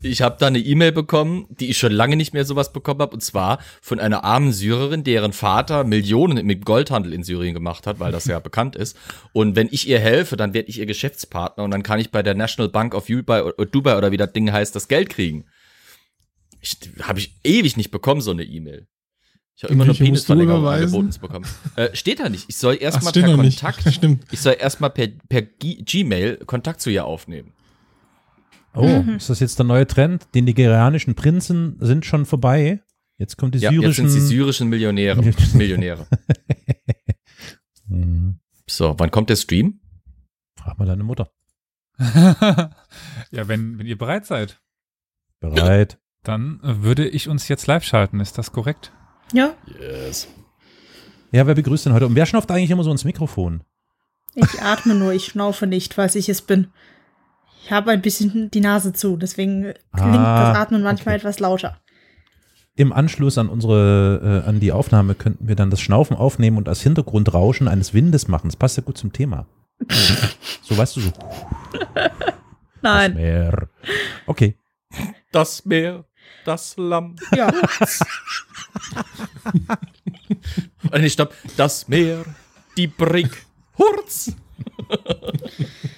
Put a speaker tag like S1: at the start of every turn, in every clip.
S1: Ich habe da eine E-Mail bekommen, die ich schon lange nicht mehr sowas bekommen habe, und zwar von einer armen Syrerin, deren Vater Millionen mit Goldhandel in Syrien gemacht hat, weil das ja bekannt ist. Und wenn ich ihr helfe, dann werde ich ihr Geschäftspartner und dann kann ich bei der National Bank of Dubai, Dubai oder wie das Ding heißt, das Geld kriegen. Ich habe ich ewig nicht bekommen so eine E-Mail. Ich habe immer nur Penisverlängerung angeboten zu bekommen. Äh, steht da nicht. Ich soll erstmal per Kontakt.
S2: Stimmt.
S1: Ich soll erstmal per, per Gmail Kontakt zu ihr aufnehmen.
S3: Oh, mhm. ist das jetzt der neue Trend? Die nigerianischen Prinzen sind schon vorbei. Jetzt kommt die
S1: ja,
S3: syrischen.
S1: Jetzt sind die syrischen Millionäre. Millionäre. Mhm. so, wann kommt der Stream?
S3: Frag mal deine Mutter.
S4: ja, wenn, wenn ihr bereit seid.
S3: Bereit.
S4: Dann würde ich uns jetzt live schalten. Ist das korrekt?
S5: Ja.
S1: Yes.
S3: Ja, wer begrüßt denn heute? Und wer schnauft eigentlich immer so ins Mikrofon?
S5: Ich atme nur, ich schnaufe nicht, falls ich es bin. Ich habe ein bisschen die Nase zu, deswegen klingt ah, das Atmen manchmal okay. etwas lauter.
S3: Im Anschluss an unsere, äh, an die Aufnahme könnten wir dann das Schnaufen aufnehmen und als Hintergrundrauschen eines Windes machen. Das passt ja gut zum Thema. so weißt du so.
S5: Nein.
S3: Das Meer. Okay.
S1: Das Meer, das Lamm.
S5: Ja.
S1: nee, stopp. Das Meer, die Brick, Hurz.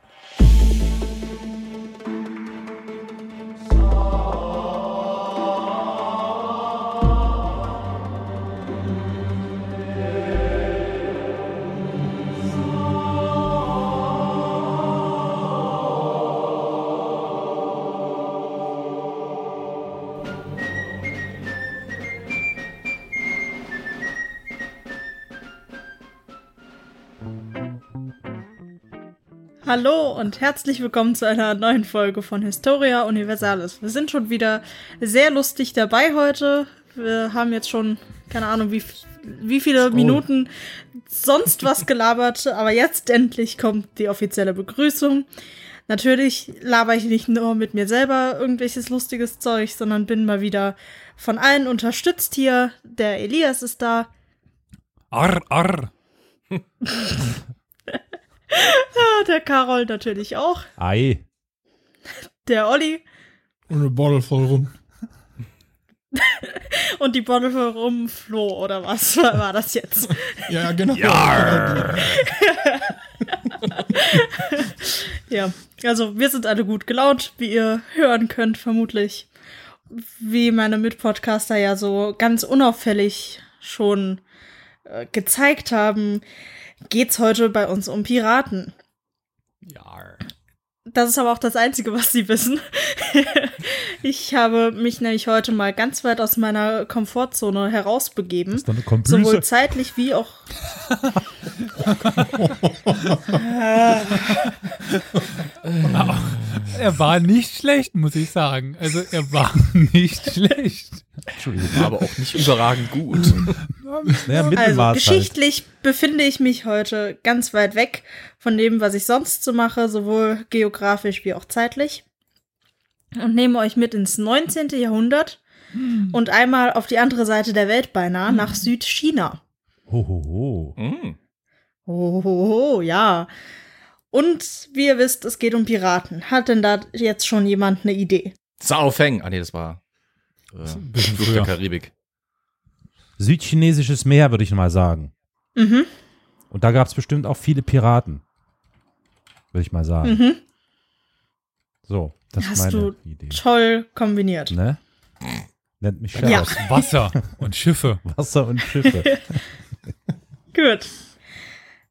S5: Hallo und herzlich willkommen zu einer neuen Folge von Historia Universalis. Wir sind schon wieder sehr lustig dabei heute. Wir haben jetzt schon, keine Ahnung, wie, wie viele oh. Minuten sonst was gelabert, aber jetzt endlich kommt die offizielle Begrüßung. Natürlich laber ich nicht nur mit mir selber irgendwelches lustiges Zeug, sondern bin mal wieder von allen unterstützt hier. Der Elias ist da.
S4: Arr, arr.
S5: Ah, der Karol natürlich auch.
S3: Ei.
S5: Der Olli.
S2: Und eine Bottle voll rum.
S5: Und die Bottle voll rum, Flo, oder was war das jetzt?
S2: ja, genau.
S1: Ja.
S5: ja, also wir sind alle gut gelaunt, wie ihr hören könnt, vermutlich. Wie meine Mitpodcaster ja so ganz unauffällig schon äh, gezeigt haben, geht's heute bei uns um Piraten.
S1: Ja.
S5: Das ist aber auch das Einzige, was sie wissen. ich habe mich nämlich heute mal ganz weit aus meiner Komfortzone herausbegeben.
S3: Ist eine
S5: sowohl zeitlich wie auch.
S4: er war nicht schlecht, muss ich sagen. Also er war nicht schlecht.
S1: Entschuldigung, aber auch nicht überragend gut.
S3: naja,
S5: also halt. geschichtlich halt. Befinde ich mich heute ganz weit weg von dem, was ich sonst so mache, sowohl geografisch wie auch zeitlich. Und nehme euch mit ins 19. Jahrhundert hm. und einmal auf die andere Seite der Welt beinahe, hm. nach Südchina.
S3: Hohoho.
S1: Hm.
S5: Hohoho, ja. Und wie ihr wisst, es geht um Piraten. Hat denn da jetzt schon jemand eine Idee?
S1: Sao Feng. Ah, nee, das war äh, Fluch der Karibik.
S3: Südchinesisches Meer, würde ich mal sagen.
S5: Mhm.
S3: Und da gab es bestimmt auch viele Piraten. Würde ich mal sagen.
S5: Mhm.
S3: So, das
S5: Hast
S3: ist meine
S5: du
S3: Idee.
S5: Toll kombiniert.
S3: Ne? Nennt mich
S5: Ja.
S3: Scherz.
S4: Wasser und Schiffe.
S3: Wasser und Schiffe.
S5: Gut.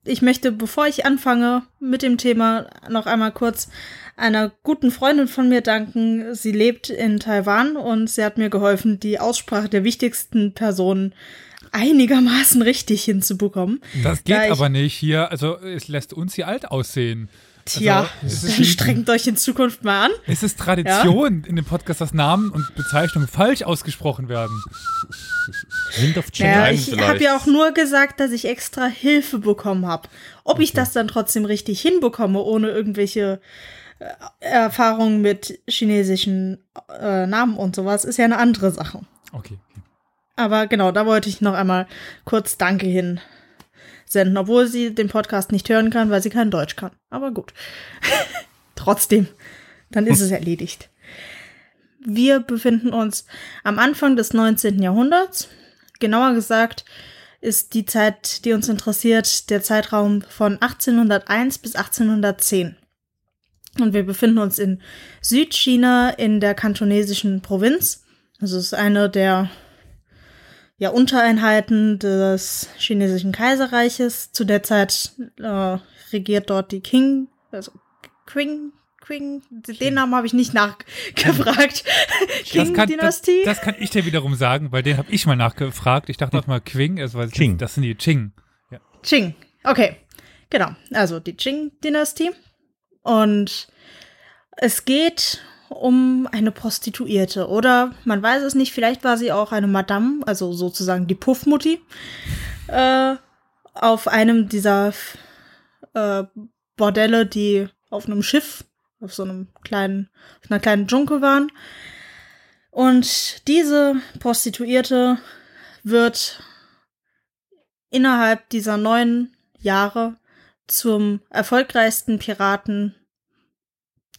S5: Ich möchte, bevor ich anfange mit dem Thema, noch einmal kurz einer guten Freundin von mir danken. Sie lebt in Taiwan und sie hat mir geholfen, die Aussprache der wichtigsten Personen einigermaßen richtig hinzubekommen.
S4: Das geht aber nicht hier. Also es lässt uns hier alt aussehen.
S5: Tja, also, dann strengt euch in Zukunft mal an.
S4: Es ist Tradition ja? in dem Podcast, dass Namen und Bezeichnungen falsch ausgesprochen werden.
S3: Wind of
S5: ja, ich habe ja auch nur gesagt, dass ich extra Hilfe bekommen habe. Ob okay. ich das dann trotzdem richtig hinbekomme, ohne irgendwelche äh, Erfahrungen mit chinesischen äh, Namen und sowas, ist ja eine andere Sache.
S4: Okay.
S5: Aber genau, da wollte ich noch einmal kurz Danke hin senden, obwohl sie den Podcast nicht hören kann, weil sie kein Deutsch kann. Aber gut. Trotzdem. Dann ist es erledigt. Wir befinden uns am Anfang des 19. Jahrhunderts. Genauer gesagt ist die Zeit, die uns interessiert, der Zeitraum von 1801 bis 1810. Und wir befinden uns in Südchina in der kantonesischen Provinz. Also es ist eine der ja, Untereinheiten des chinesischen Kaiserreiches. Zu der Zeit äh, regiert dort die King, also Qing, Qing, den Namen habe ich nicht nachgefragt.
S4: Das kann, das,
S5: Qing-Dynastie.
S4: das kann ich dir wiederum sagen, weil den habe ich mal nachgefragt. Ich dachte auch mal Qing, also, weil
S3: Qing.
S4: das sind die Qing.
S5: Qing. Okay. Genau. Also die Qing-Dynastie. Und es geht um eine Prostituierte. Oder man weiß es nicht, vielleicht war sie auch eine Madame, also sozusagen die Puffmutti, äh, auf einem dieser äh, Bordelle, die auf einem Schiff, auf so einem kleinen, auf einer kleinen Junke waren. Und diese Prostituierte wird innerhalb dieser neun Jahre zum erfolgreichsten Piraten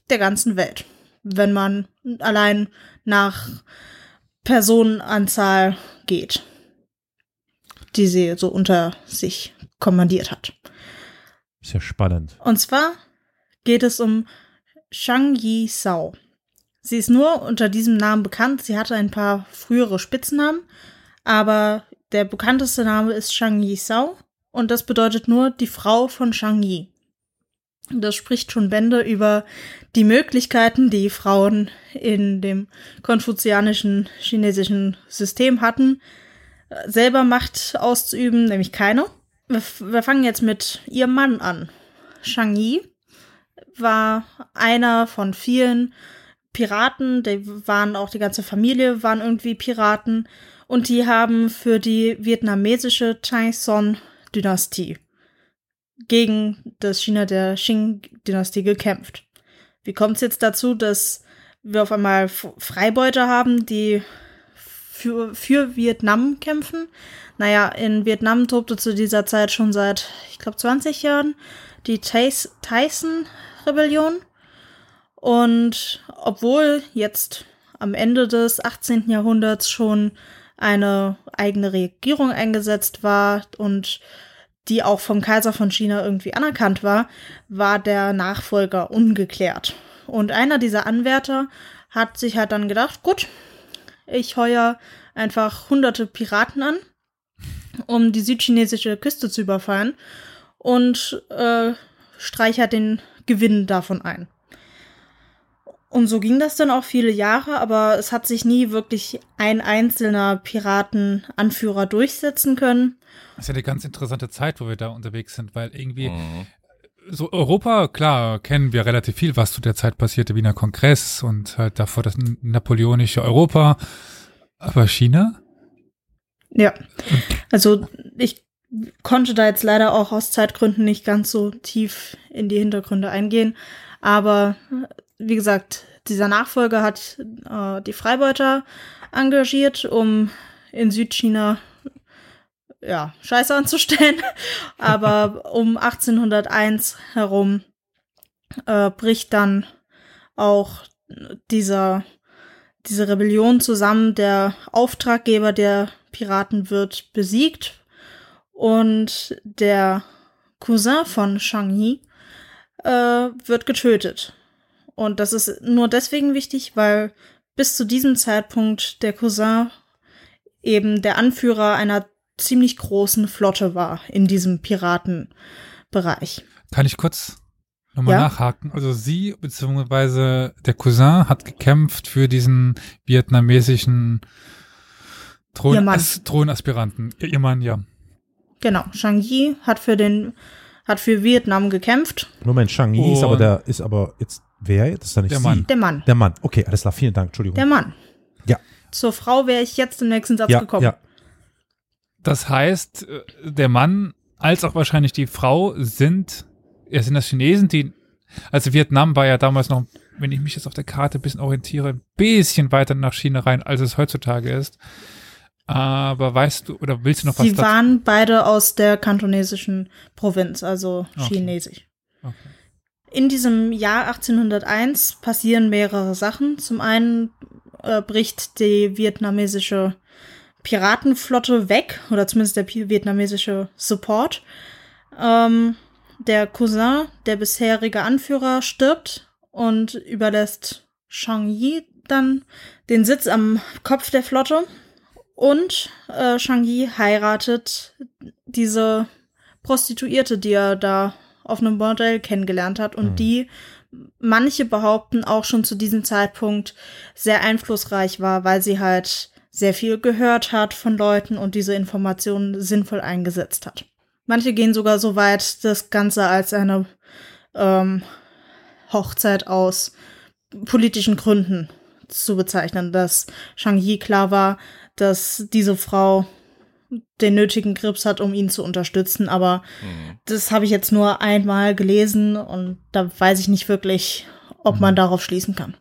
S5: der ganzen Welt, wenn man allein nach Personenanzahl geht, die sie so unter sich kommandiert hat.
S3: Ist ja spannend.
S5: Und zwar geht es um Shang Yi Sao. Sie ist nur unter diesem Namen bekannt. Sie hatte ein paar frühere Spitznamen, aber der bekannteste Name ist Shang Yi Sao und das bedeutet nur die Frau von Shang Yi. Das spricht schon Bände über die Möglichkeiten, die Frauen in dem konfuzianischen chinesischen System hatten, selber Macht auszuüben, nämlich keine. Wir, wir fangen jetzt mit ihrem Mann an. Shang Yi war einer von vielen Piraten, die waren auch die ganze Familie, waren irgendwie Piraten und die haben für die vietnamesische Taizong-Dynastie gegen das China der Qing-Dynastie gekämpft. Wie kommt es jetzt dazu, dass wir auf einmal Freibeuter haben, die für, für Vietnam kämpfen? Naja, in Vietnam tobte zu dieser Zeit schon seit, ich glaube, 20 Jahren die Tyson-Rebellion. Und obwohl jetzt am Ende des 18. Jahrhunderts schon eine eigene Regierung eingesetzt war und die auch vom Kaiser von China irgendwie anerkannt war, war der Nachfolger ungeklärt. Und einer dieser Anwärter hat sich halt dann gedacht, gut, ich heuer einfach hunderte Piraten an, um die südchinesische Küste zu überfallen und äh, streichert den Gewinn davon ein. Und so ging das dann auch viele Jahre, aber es hat sich nie wirklich ein einzelner Piratenanführer durchsetzen können.
S4: Das ist ja eine ganz interessante Zeit, wo wir da unterwegs sind, weil irgendwie
S1: Mhm.
S4: so Europa, klar, kennen wir relativ viel, was zu der Zeit passierte, Wiener Kongress und halt davor das napoleonische Europa. Aber China?
S5: Ja, also ich konnte da jetzt leider auch aus Zeitgründen nicht ganz so tief in die Hintergründe eingehen. Aber wie gesagt, dieser Nachfolger hat äh, die Freibeuter engagiert, um in Südchina ja, Scheiße anzustellen. Aber um 1801 herum äh, bricht dann auch dieser, diese Rebellion zusammen. Der Auftraggeber der Piraten wird besiegt und der Cousin von Shang Yi äh, wird getötet. Und das ist nur deswegen wichtig, weil bis zu diesem Zeitpunkt der Cousin eben der Anführer einer ziemlich großen Flotte war in diesem Piratenbereich.
S4: Kann ich kurz nochmal
S5: Ja.
S4: nachhaken? Also sie, beziehungsweise der Cousin hat gekämpft für diesen vietnamesischen Thron
S5: Ihr Mann.
S4: As Thronaspiranten. Ihr, ihr Mann, ja.
S5: Genau, Shang Yi hat für den hat für Vietnam gekämpft.
S3: Moment, Shang Yi ist aber der, ist aber jetzt wer? Das ist doch nicht
S4: Der
S3: sie.
S4: Mann.
S5: Der Mann.
S3: Der Mann. Okay, alles klar. Vielen Dank. Entschuldigung.
S5: Der Mann.
S3: Ja.
S5: Zur Frau wäre ich jetzt im nächsten Satz
S3: ja,
S5: gekommen.
S3: ja.
S4: Das heißt, äh, der Mann als auch wahrscheinlich die Frau sind, ja, sind das Chinesen, die, also Vietnam war ja damals noch, wenn ich mich jetzt auf der Karte ein bisschen orientiere, ein bisschen weiter nach China rein, als es heutzutage ist. Aber weißt du, oder willst du noch was
S5: Sie
S4: dazu?
S5: waren beide aus der kantonesischen Provinz, also
S4: Okay.
S5: chinesisch.
S4: Okay.
S5: in diesem Jahr 1801 passieren mehrere Sachen. Zum einen äh, bricht die vietnamesische Piratenflotte weg, oder zumindest der vietnamesische Support. Ähm, der Cousin, der bisherige Anführer, stirbt und überlässt Shang Yi dann den Sitz am Kopf der Flotte. Und äh, Shang Yi heiratet diese Prostituierte, die er da auf einem Bordell kennengelernt hat und
S3: Mhm.
S5: die manche behaupten auch schon zu diesem Zeitpunkt sehr einflussreich war, weil sie halt sehr viel gehört hat von Leuten und diese Informationen sinnvoll eingesetzt hat. Manche gehen sogar so weit, das Ganze als eine ähm, Hochzeit aus politischen Gründen zu bezeichnen, dass Shang Yi klar war, dass diese Frau den nötigen Grips hat, um ihn zu unterstützen, aber
S1: Hm.
S5: das habe ich jetzt nur einmal gelesen und da weiß ich nicht wirklich, ob man darauf schließen kann.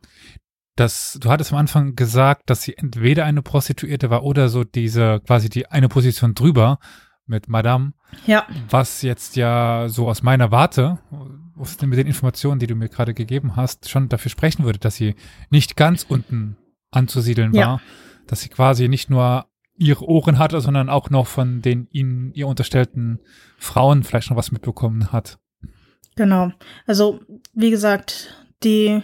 S4: Das, du hattest am Anfang gesagt, dass sie entweder eine Prostituierte war oder so diese, quasi die eine Position drüber mit Madame,
S5: Ja,
S4: was jetzt ja so aus meiner Warte, aus den- mit den Informationen, die du mir gerade gegeben hast, schon dafür sprechen würde, dass sie nicht ganz unten anzusiedeln
S5: Ja.
S4: Dass sie quasi nicht nur ihre Ohren hatte, sondern auch noch von den ihnen ihr unterstellten Frauen vielleicht noch was mitbekommen hat.
S5: genau. Also, wie gesagt, die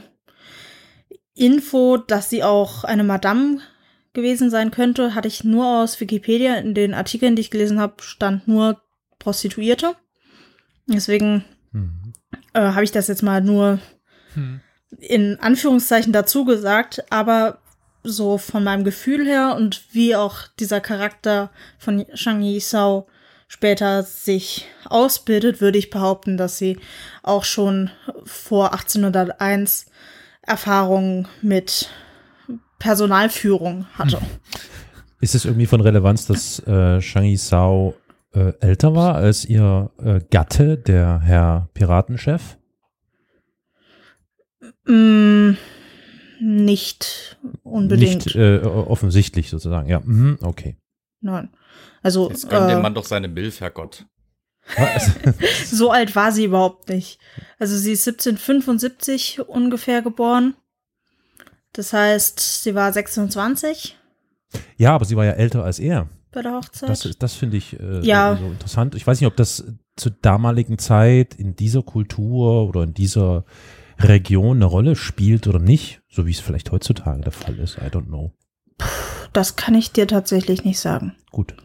S5: Info, dass sie auch eine Madame gewesen sein könnte, hatte ich nur aus Wikipedia. In den Artikeln, die ich gelesen habe, stand nur Prostituierte. Deswegen
S3: Mhm.
S5: äh, habe ich das jetzt mal nur
S4: Hm.
S5: in Anführungszeichen dazu gesagt, aber so von meinem Gefühl her und wie auch dieser Charakter von Shang Yisao später sich ausbildet, würde ich behaupten, dass sie auch schon vor 1801 Erfahrungen mit Personalführung hatte.
S3: Ist es irgendwie von Relevanz, dass äh, Shang Yisao äh, älter war als ihr äh, Gatte, der Herr Piratenchef?
S5: Mm, nicht unbedingt.
S3: Nicht äh, offensichtlich sozusagen, ja. Mhm, okay.
S5: Nein. Also
S1: Jetzt gönn dem
S5: äh,
S1: Mann doch seine Milf, Herrgott.
S5: So alt war sie überhaupt nicht. Also sie ist 1775 ungefähr geboren. Das heißt, sie war 26
S3: ja, aber sie war ja älter als er.
S5: bei der Hochzeit.
S3: Das, das finde ich äh,
S5: Ja.
S3: so interessant. Ich weiß nicht, ob das zur damaligen Zeit in dieser Kultur oder in dieser Region eine Rolle spielt oder nicht, so wie es vielleicht heutzutage der Fall ist. I don't know.
S5: das kann ich dir tatsächlich nicht sagen.
S3: Gut.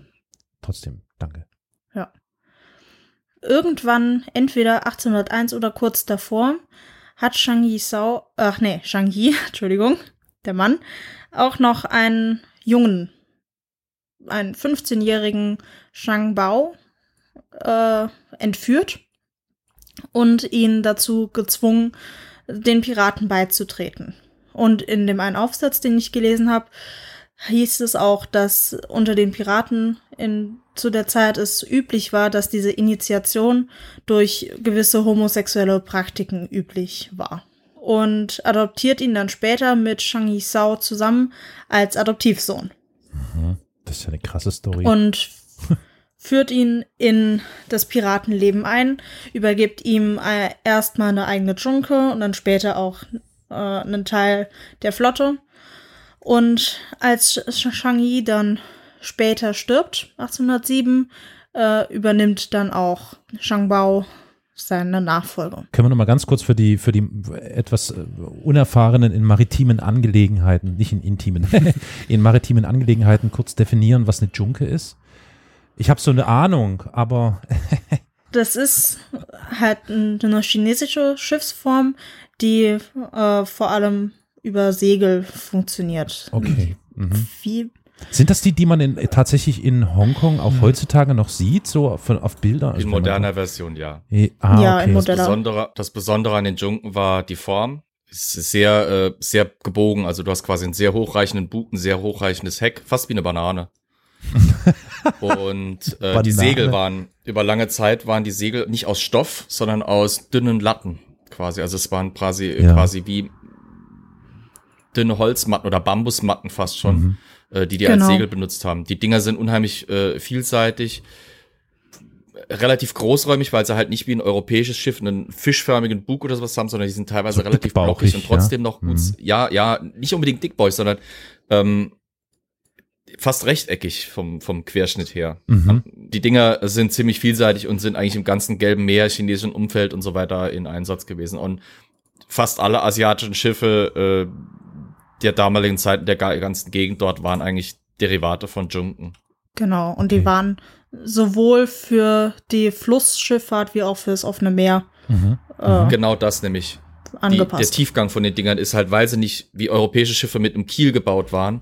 S3: Trotzdem, danke.
S5: Irgendwann, entweder 1801 oder kurz davor, hat Shang Yisao, ach nee, Shang Yi, Entschuldigung, der Mann, auch noch einen Jungen, einen 15-jährigen Shang Bao äh, entführt und ihn dazu gezwungen, den Piraten beizutreten. Und in dem einen Aufsatz, den ich gelesen habe, hieß es auch, dass unter den Piraten in, zu der Zeit es üblich war, dass diese Initiation durch gewisse homosexuelle Praktiken üblich war. Und adoptiert ihn dann später mit Shang Yisao zusammen als Adoptivsohn.
S3: Mhm. Das ist ja eine krasse Story.
S5: Und führt ihn in das Piratenleben ein, übergibt ihm äh, erstmal eine eigene Junke und dann später auch äh, einen Teil der Flotte. Und als Shang Yi dann später stirbt, 1807, äh, übernimmt dann auch Shang Bao seine Nachfolge.
S3: Können wir noch mal ganz kurz für die, für die etwas äh, Unerfahrenen in maritimen Angelegenheiten, nicht in intimen, in maritimen Angelegenheiten kurz definieren, was eine Junke ist? Ich habe so eine Ahnung, aber
S5: Das ist halt eine chinesische Schiffsform, die äh, vor allem über Segel funktioniert.
S3: okay. Mhm.
S5: Wie
S3: Sind das die, die man in, tatsächlich in Hongkong auch heutzutage noch sieht, so von, auf Bildern?
S1: In moderner Version, ja.
S3: Eh, Ah,
S5: Ja, in
S3: okay.
S5: moder-
S1: Das. Besondere, das Besondere an den Junken war die Form. Es ist sehr, äh, sehr gebogen. Also du hast quasi einen sehr hochreichenden Bug, ein sehr hochreichendes Heck, fast wie eine Banane. Und äh, die Segel waren, über lange Zeit waren die Segel nicht aus Stoff, sondern aus dünnen Latten quasi. Also es waren quasi,
S3: Ja.
S1: quasi wie dünne Holzmatten oder Bambusmatten fast schon,
S3: Mhm.
S1: äh, die die
S5: Genau.
S1: als Segel benutzt haben. Die Dinger sind unheimlich äh, vielseitig relativ großräumig, weil sie halt nicht wie ein europäisches Schiff einen fischförmigen Bug oder sowas haben, sondern die sind teilweise
S3: So
S1: relativ
S3: dickbauchig,
S1: blockig und trotzdem
S3: ja.
S1: noch gut.
S3: Mhm.
S1: Ja, ja, nicht unbedingt dickbäuchig, sondern ähm, fast rechteckig vom, vom Querschnitt her.
S3: Mhm.
S1: Die Dinger sind ziemlich vielseitig und sind eigentlich im ganzen gelben Meer, chinesischen Umfeld und so weiter in Einsatz gewesen. Und fast alle asiatischen Schiffe äh, der damaligen Zeit, der ga- ganzen Gegend dort, waren eigentlich Derivate von Junken.
S5: Genau. Und die
S3: Okay.
S5: waren sowohl für die Flussschifffahrt wie auch fürs offene Meer
S3: Mhm.
S5: äh,
S1: Genau das nämlich. Die, der
S5: angepasst.
S1: Tiefgang von den Dingern ist halt, weil sie nicht wie europäische Schiffe mit einem Kiel gebaut waren,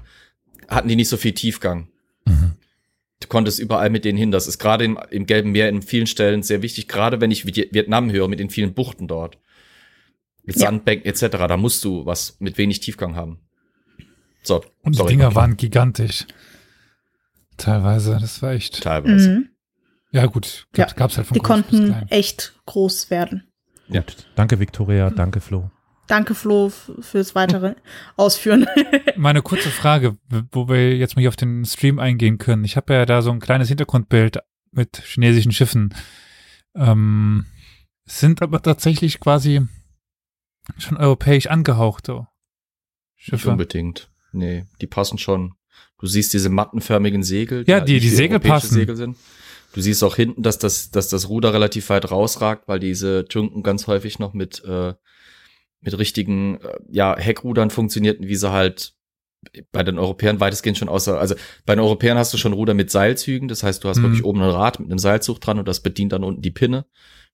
S1: hatten die nicht so viel Tiefgang.
S3: Mhm.
S1: Du konntest überall mit denen hin. Das ist gerade im, im Gelben Meer in vielen Stellen sehr wichtig, gerade wenn ich Viet- Vietnam höre, mit den vielen Buchten dort. Mit
S5: Ja.
S1: Sandbänken etc. Da musst du was mit wenig Tiefgang haben. So,
S4: Und
S1: sorry.
S4: die Dinger waren gigantisch. Teilweise, das war echt.
S1: teilweise.
S5: Mhm.
S4: Ja, gut.
S5: Ja,
S4: Gab, gab's halt von
S5: Die
S4: groß bis
S5: konnten
S4: klein.
S5: echt groß werden.
S1: Ja.
S3: Gut. Danke, Victoria. Danke, Flo.
S5: Danke, Flo, fürs weitere Ausführen.
S4: Meine kurze Frage, wo wir jetzt mal hier auf den Stream eingehen können. Ich habe ja da so ein kleines Hintergrundbild mit chinesischen Schiffen. Ähm, sind aber tatsächlich quasi schon europäisch angehauchte
S1: Nicht
S4: Schiffe.
S1: unbedingt. Nee, die passen schon. Du siehst diese mattenförmigen Segel.
S4: Ja,
S1: halt
S4: die-
S1: nicht
S4: die Segel
S1: europäische
S4: passen.
S1: Segel sind. Du siehst auch hinten, dass das, dass das Ruder relativ weit rausragt, weil diese Junken ganz häufig noch mit, äh, mit richtigen, äh, ja, Heckrudern funktionierten, wie sie halt bei den Europäern weitestgehend schon außer, also bei den Europäern hast du schon Ruder mit Seilzügen, das heißt, du hast
S4: Mhm.
S1: wirklich oben ein Rad mit einem Seilzug dran und das bedient dann unten die Pinne,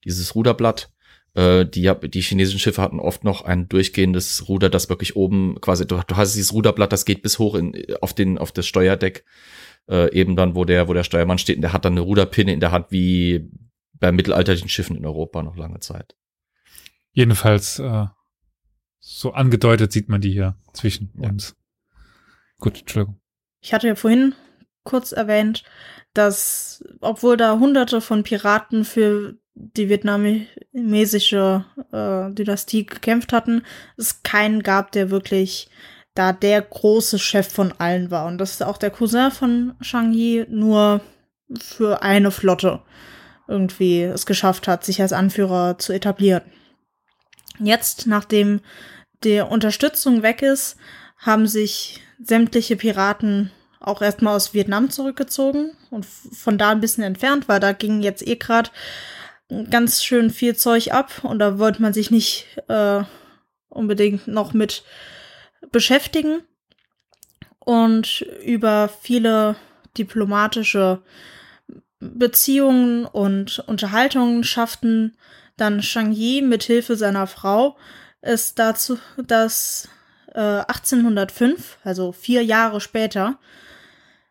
S1: dieses Ruderblatt. Äh, die, die chinesischen Schiffe hatten oft noch ein durchgehendes Ruder, das wirklich oben quasi, du, du hast dieses Ruderblatt, das geht bis hoch in, auf den, auf das Steuerdeck, äh, eben dann, wo der, wo der Steuermann steht und der hat dann eine Ruderpinne in der Hand, wie bei mittelalterlichen Schiffen in Europa noch lange Zeit.
S4: Jedenfalls äh, so angedeutet sieht man die hier zwischen
S1: Ja.
S4: uns. Gut, Entschuldigung.
S5: Ich hatte ja vorhin kurz erwähnt, dass, obwohl da hunderte von Piraten für die vietnamesische äh, Dynastie gekämpft hatten, es keinen gab, der wirklich da der große Chef von allen war. Und dass auch der Cousin von Shang Yi nur für eine Flotte irgendwie es geschafft hat, sich als Anführer zu etablieren. Jetzt, nachdem die Unterstützung weg ist, haben sich sämtliche Piraten auch erstmal aus Vietnam zurückgezogen und von da ein bisschen entfernt, weil da ging jetzt eh gerade ganz schön viel Zeug ab und da wollte man sich nicht äh, unbedingt noch mit beschäftigen. Und über viele diplomatische Beziehungen und Unterhaltungen schafften dann Shang Yi mit Hilfe seiner Frau es dazu, dass äh, 1805, also vier Jahre später,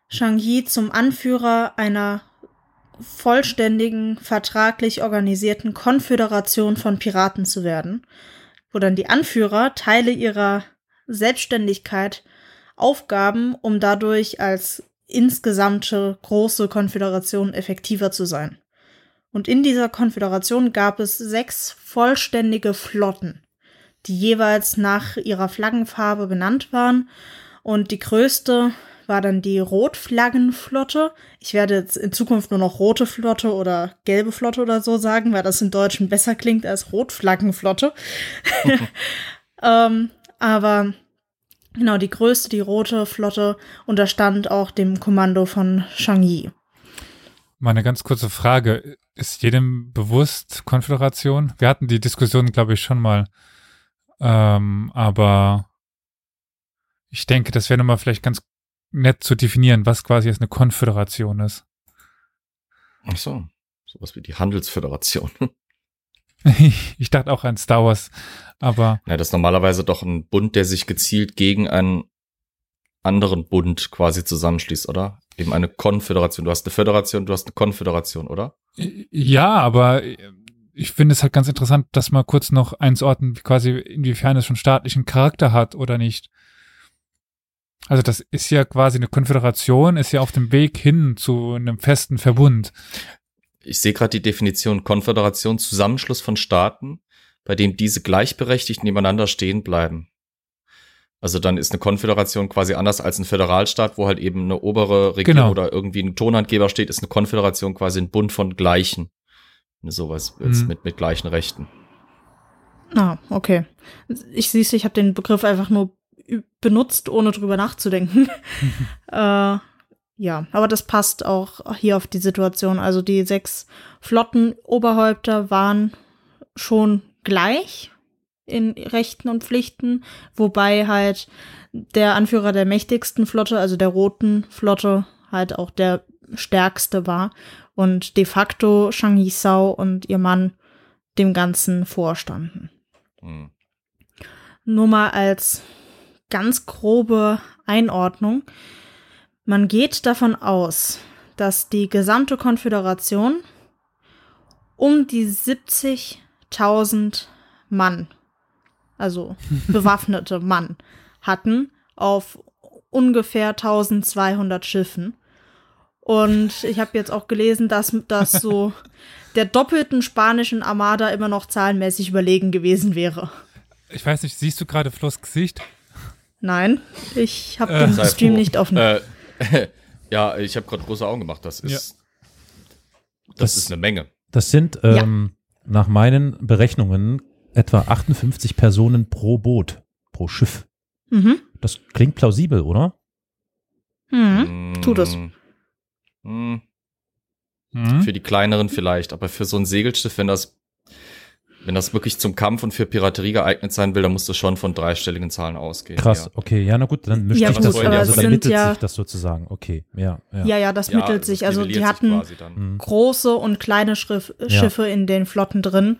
S5: Shang Yi zum Anführer einer vollständigen, vertraglich organisierten Konföderation von Piraten zu werden, wo dann die Anführer Teile ihrer Selbstständigkeit aufgaben, um dadurch als insgesamte große Konföderation effektiver zu sein. Und in dieser Konföderation gab es sechs vollständige Flotten, die jeweils nach ihrer Flaggenfarbe benannt waren. Und die größte war dann die Rotflaggenflotte. Ich werde jetzt in Zukunft nur noch rote Flotte oder gelbe Flotte oder so sagen, weil das im Deutschen besser klingt als Rotflaggenflotte. ähm, aber genau, die größte, die rote Flotte, unterstand auch dem Kommando von Shang Yi.
S4: Meine ganz kurze Frage. Ist jedem bewusst Konföderation? Wir hatten die Diskussion, glaube ich, schon mal. Ähm, aber ich denke, das wäre nochmal vielleicht ganz nett zu definieren, was quasi jetzt eine Konföderation ist.
S1: Ach so. Sowas wie die Handelsföderation.
S4: ich dachte auch an Star Wars, aber
S1: Ja, das ist normalerweise doch ein Bund, der sich gezielt gegen einen anderen Bund quasi zusammenschließt, oder? Eben eine Konföderation. Du hast eine Föderation, du hast eine Konföderation, oder?
S4: ja, aber ich finde es halt ganz interessant, dass mal kurz noch einzuordnen, wie quasi inwiefern es schon staatlichen Charakter hat oder nicht. Also das ist ja quasi eine Konföderation, ist ja auf dem Weg hin zu einem festen Verbund.
S1: Ich sehe gerade die Definition Konföderation, Zusammenschluss von Staaten, bei dem diese gleichberechtigt nebeneinander stehen bleiben. Also dann ist eine Konföderation quasi anders als ein Föderalstaat, wo halt eben eine obere Regierung
S4: Genau.
S1: oder irgendwie ein Tonhandgeber steht, ist eine Konföderation quasi ein Bund von Gleichen. Sowas jetzt
S4: Mhm.
S1: mit, mit gleichen Rechten.
S5: Ah, okay. Ich siehst, ich habe den Begriff einfach nur benutzt, ohne drüber nachzudenken. äh, ja, aber das passt auch hier auf die Situation. Also die sechs Flottenoberhäupter waren schon gleich in Rechten und Pflichten, wobei halt der Anführer der mächtigsten Flotte, also der roten Flotte, halt auch der stärkste war und de facto Shang Yisao und ihr Mann dem Ganzen vorstanden.
S1: Hm.
S5: Nur mal als ganz grobe Einordnung. Man geht davon aus, dass die gesamte Konföderation um die 70.000 Mann, also bewaffnete Mann, hatten auf ungefähr 1200 Schiffen. Und ich habe jetzt auch gelesen, dass das so der doppelten spanischen Armada immer noch zahlenmäßig überlegen gewesen wäre.
S4: Ich weiß nicht, siehst du gerade Floss Gesicht?
S5: Nein, ich habe
S4: Äh,
S5: den Stream
S1: froh.
S5: nicht offen.
S1: Äh, ja, ich habe gerade große Augen gemacht. Das ist, das,
S3: Das-
S1: ist eine Menge.
S3: Das sind
S5: Ja.
S3: ähm, nach meinen Berechnungen etwa 58 Personen pro Boot, pro Schiff.
S5: Mhm.
S3: Das klingt plausibel, oder?
S5: Mhm. tut es.
S1: Hm,
S4: Hm?
S1: Für die kleineren vielleicht, aber für so ein Segelschiff, wenn das, wenn das wirklich zum Kampf und für Piraterie geeignet sein will, dann musst du schon von dreistelligen Zahlen ausgehen.
S3: Krass,
S1: Ja.
S3: okay, ja, na gut, dann mischt
S5: Ja,
S3: sich
S1: gut,
S3: das,
S1: aber
S3: also dann mittelt
S5: ja-
S3: sich das sozusagen, okay, ja, ja.
S5: Ja, ja, das
S1: Ja,
S5: mittelt sich. Also die hatten.
S3: Mhm.
S5: große und kleine Schriff
S3: Ja.
S5: Schiffe in den Flotten drin.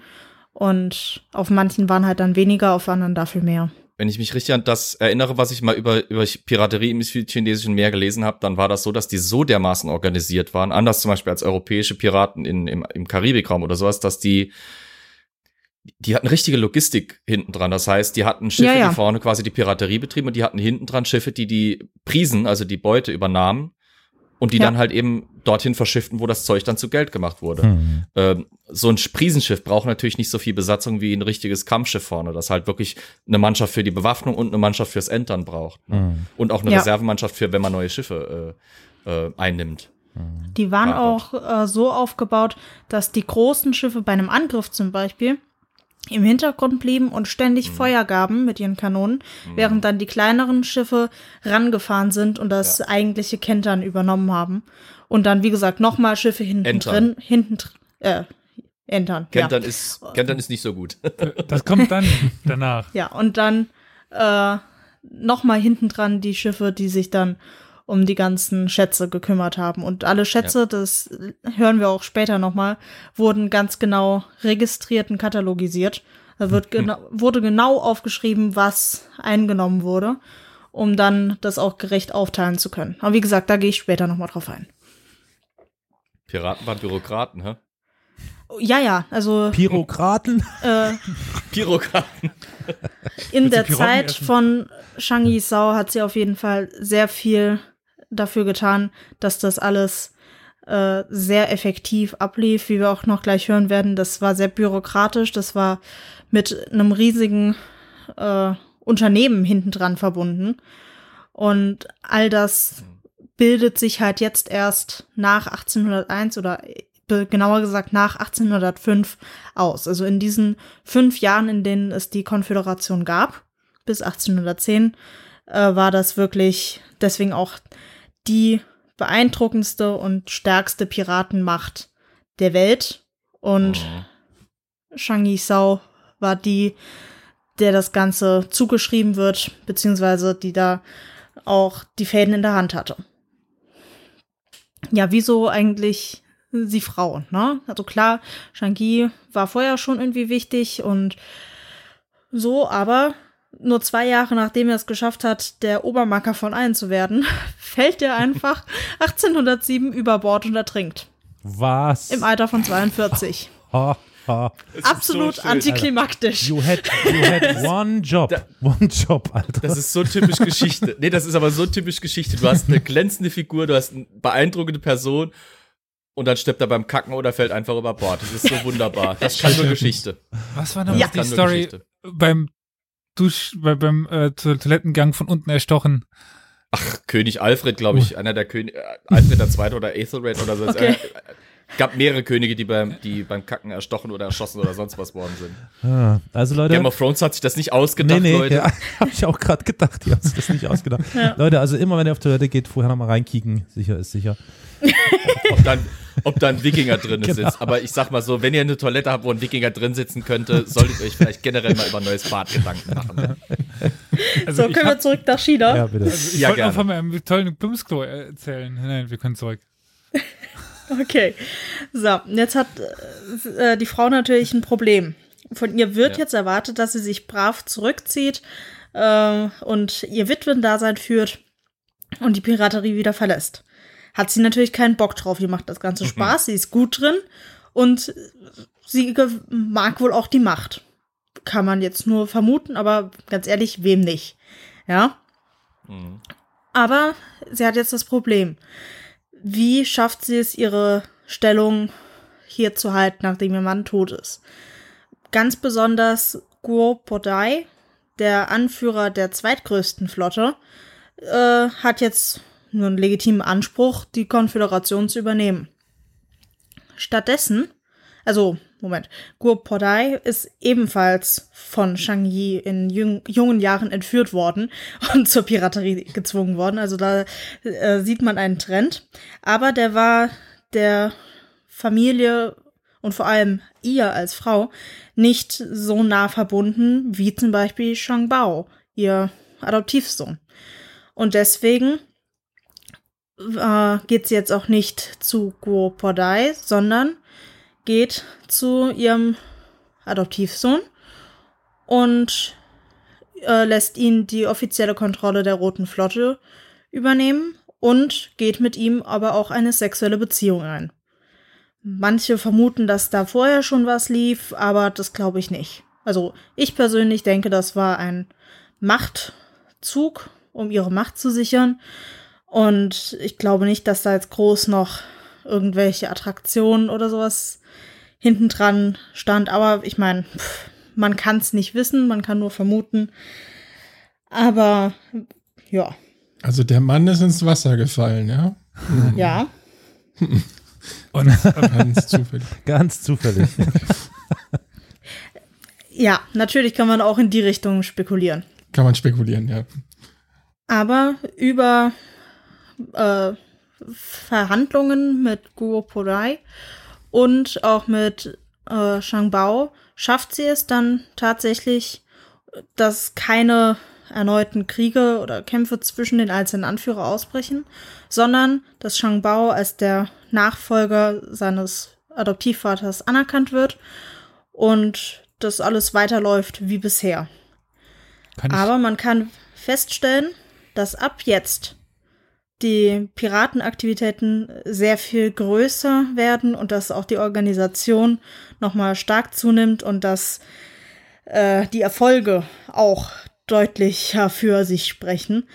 S5: Und auf manchen waren halt dann weniger, auf anderen dafür mehr.
S1: Wenn ich mich richtig an das erinnere, was ich mal über, über Piraterie im südchinesischen Meer gelesen habe, dann war das so, dass die so dermaßen organisiert waren, anders zum Beispiel als europäische Piraten in, im, im Karibikraum oder sowas, dass die die hatten richtige Logistik hinten dran. Das heißt, die hatten Schiffe,
S5: Ja, ja.
S1: die vorne quasi die Piraterie betrieben und die hatten hinten dran Schiffe, die die Prisen, also die Beute übernahmen und die
S5: Ja.
S1: dann halt eben dorthin verschifften, wo das Zeug dann zu Geld gemacht wurde.
S3: Hm.
S1: Ähm, so ein Prisenschiff braucht natürlich nicht so viel Besatzung wie ein richtiges Kampfschiff vorne, das halt wirklich eine Mannschaft für die Bewaffnung und eine Mannschaft fürs Entern braucht. Ne?
S3: Hm.
S1: Und auch eine
S5: Ja.
S1: Reservemannschaft für, wenn man neue Schiffe äh, äh, einnimmt.
S5: Die waren
S1: Ja,
S5: auch äh, so aufgebaut, dass die großen Schiffe bei einem Angriff zum Beispiel im Hintergrund blieben und ständig
S1: Mhm.
S5: Feuer gaben mit ihren Kanonen, während dann die kleineren Schiffe rangefahren sind und das eigentliche Kentern übernommen haben. Und dann, wie gesagt, nochmal Schiffe hinten
S1: Entern.
S5: drin, hinten, dr- äh, entern.
S1: Kentern,
S5: ja.
S1: ist, Kentern ist nicht so gut.
S4: Das kommt dann danach.
S5: Ja, und dann äh, nochmal hinten dran die Schiffe, die sich dann um die ganzen Schätze gekümmert haben. Und alle Schätze, das hören wir auch später nochmal, wurden ganz genau registriert und katalogisiert. Da wird gena wurde genau aufgeschrieben, was eingenommen wurde, um dann das auch gerecht aufteilen zu können. Aber wie gesagt, da gehe ich später nochmal drauf ein.
S1: Piraten waren Bürokraten, hä?
S5: Ja, ja, also
S3: Pyrokraten?
S5: äh,
S1: Bürokraten.
S5: in der Zeit
S4: essen?
S5: von Shang Yisao hat sie auf jeden Fall sehr viel dafür getan, dass das alles äh, sehr effektiv ablief, wie wir auch noch gleich hören werden. Das war sehr bürokratisch, das war mit einem riesigen äh, Unternehmen hintendran verbunden. Und all das bildet sich halt jetzt erst nach 1801 oder genauer gesagt nach 1805 aus. Also in diesen fünf Jahren, in denen es die Konföderation gab, bis 1810, äh, war das wirklich deswegen auch die beeindruckendste und stärkste Piratenmacht der Welt. Und
S1: Mhm.
S5: Shang Yisao war die, der das Ganze zugeschrieben wird, beziehungsweise die da auch die Fäden in der Hand hatte. Ja, wieso eigentlich sie Frau, ne? Also klar, Shang-Yi war vorher schon irgendwie wichtig und so, aber nur zwei Jahre nachdem er es geschafft hat, der Obermacker von allen zu werden, fällt er einfach 1807 über Bord und ertrinkt.
S3: Was?
S5: Im Alter von 42.
S3: ha, ha.
S5: Absolut
S1: so schön.
S5: antiklimaktisch.
S3: You had, you had one job. one job, Alter.
S1: Das ist so typisch Geschichte. Nee, das ist aber so typisch Geschichte. Du hast eine glänzende Figur, du hast eine beeindruckende Person und dann stirbt er beim Kacken oder fällt einfach über Bord. Das ist so wunderbar. Das kann nur Geschichte.
S4: Was war noch
S5: Ja.
S4: die Story
S1: Geschichte.
S4: beim Dusch, bei, beim äh, To- Toilettengang von unten erstochen.
S1: Ach, König Alfred, glaube ich, einer der Könige, Alfred der Zweite oder Ethelred oder so.
S5: Okay.
S1: Gab mehrere Könige, die beim, die beim Kacken erstochen oder erschossen oder sonst was worden sind.
S3: Ah, also Leute.
S1: Game of Thrones hat sich das nicht ausgedacht,
S3: nee, nee,
S1: Leute.
S3: ja, habe ich auch gerade gedacht, die haben sich das nicht ausgedacht. Leute, also immer wenn ihr auf Toilette geht, vorher nochmal reinkicken, sicher ist sicher.
S1: Ob dann, ob da ein Wikinger drin
S3: Genau.
S1: sitzt. Aber ich sag mal so, wenn ihr eine Toilette habt, wo ein Wikinger drin sitzen könnte, solltet ihr euch vielleicht generell mal über ein neues Bad Gedanken machen.
S4: Also
S5: So, können
S4: hab,
S5: wir zurück nach China?
S3: Ja, bitte.
S4: also ich
S1: Ja,
S4: wollte noch von meinem tollen Bumsklo erzählen. Nein, wir können zurück.
S5: Okay. So, jetzt hat äh, die Frau natürlich ein Problem. Von ihr wird
S1: Ja.
S5: jetzt erwartet, dass sie sich brav zurückzieht äh, und ihr Witwendasein führt und die Piraterie wieder verlässt. Hat sie natürlich keinen Bock drauf. Ihr macht das Ganze Spaß, sie ist gut drin und sie mag wohl auch die Macht. Kann man jetzt nur vermuten, aber ganz ehrlich, wem nicht? Ja.
S1: Mhm.
S5: Aber sie hat jetzt das Problem. Wie schafft sie es, ihre Stellung hier zu halten, nachdem ihr Mann tot ist? Ganz besonders Guo Podai, der Anführer der zweitgrößten Flotte, äh, hat jetzt nur einen legitimen Anspruch, die Konföderation zu übernehmen. Stattdessen, also, Moment, Guo Podai ist ebenfalls von Shang Yi in jung, jungen Jahren entführt worden und zur Piraterie gezwungen worden. Also da äh, sieht man einen Trend. Aber der war der Familie und vor allem ihr als Frau nicht so nah verbunden wie zum Beispiel Shang Bao, ihr Adoptivsohn. Und deswegen äh, geht sie jetzt auch nicht zu Guo Podai, sondern geht zu ihrem Adoptivsohn und äh, lässt ihn die offizielle Kontrolle der Roten Flotte übernehmen und geht mit ihm aber auch eine sexuelle Beziehung ein. Manche vermuten, dass da vorher schon was lief, aber das glaube ich nicht. Also ich persönlich denke, das war ein Machtzug, um ihre Macht zu sichern. Und ich glaube nicht, dass da jetzt groß noch irgendwelche Attraktionen oder sowas hinten dran stand. Aber ich meine, man kann es nicht wissen, man kann nur vermuten. Aber ja,
S2: Also der Mann ist ins Wasser gefallen, ja?
S5: ja.
S4: Und
S2: Ganz zufällig.
S3: Ganz zufällig.
S5: Ja, natürlich kann man auch in die Richtung spekulieren.
S2: Kann man spekulieren, ja.
S5: Aber über äh, Verhandlungen mit Guo Podai und auch mit äh, Shang Bao schafft sie es dann tatsächlich, dass keine erneuten Kriege oder Kämpfe zwischen den einzelnen Anführer ausbrechen, sondern dass Shang Bao als der Nachfolger seines Adoptivvaters anerkannt wird und das alles weiterläuft wie bisher. Aber man kann feststellen, dass ab jetzt die Piratenaktivitäten sehr viel größer werden und dass auch die Organisation nochmal stark zunimmt und dass äh, die Erfolge auch deutlicher für sich sprechen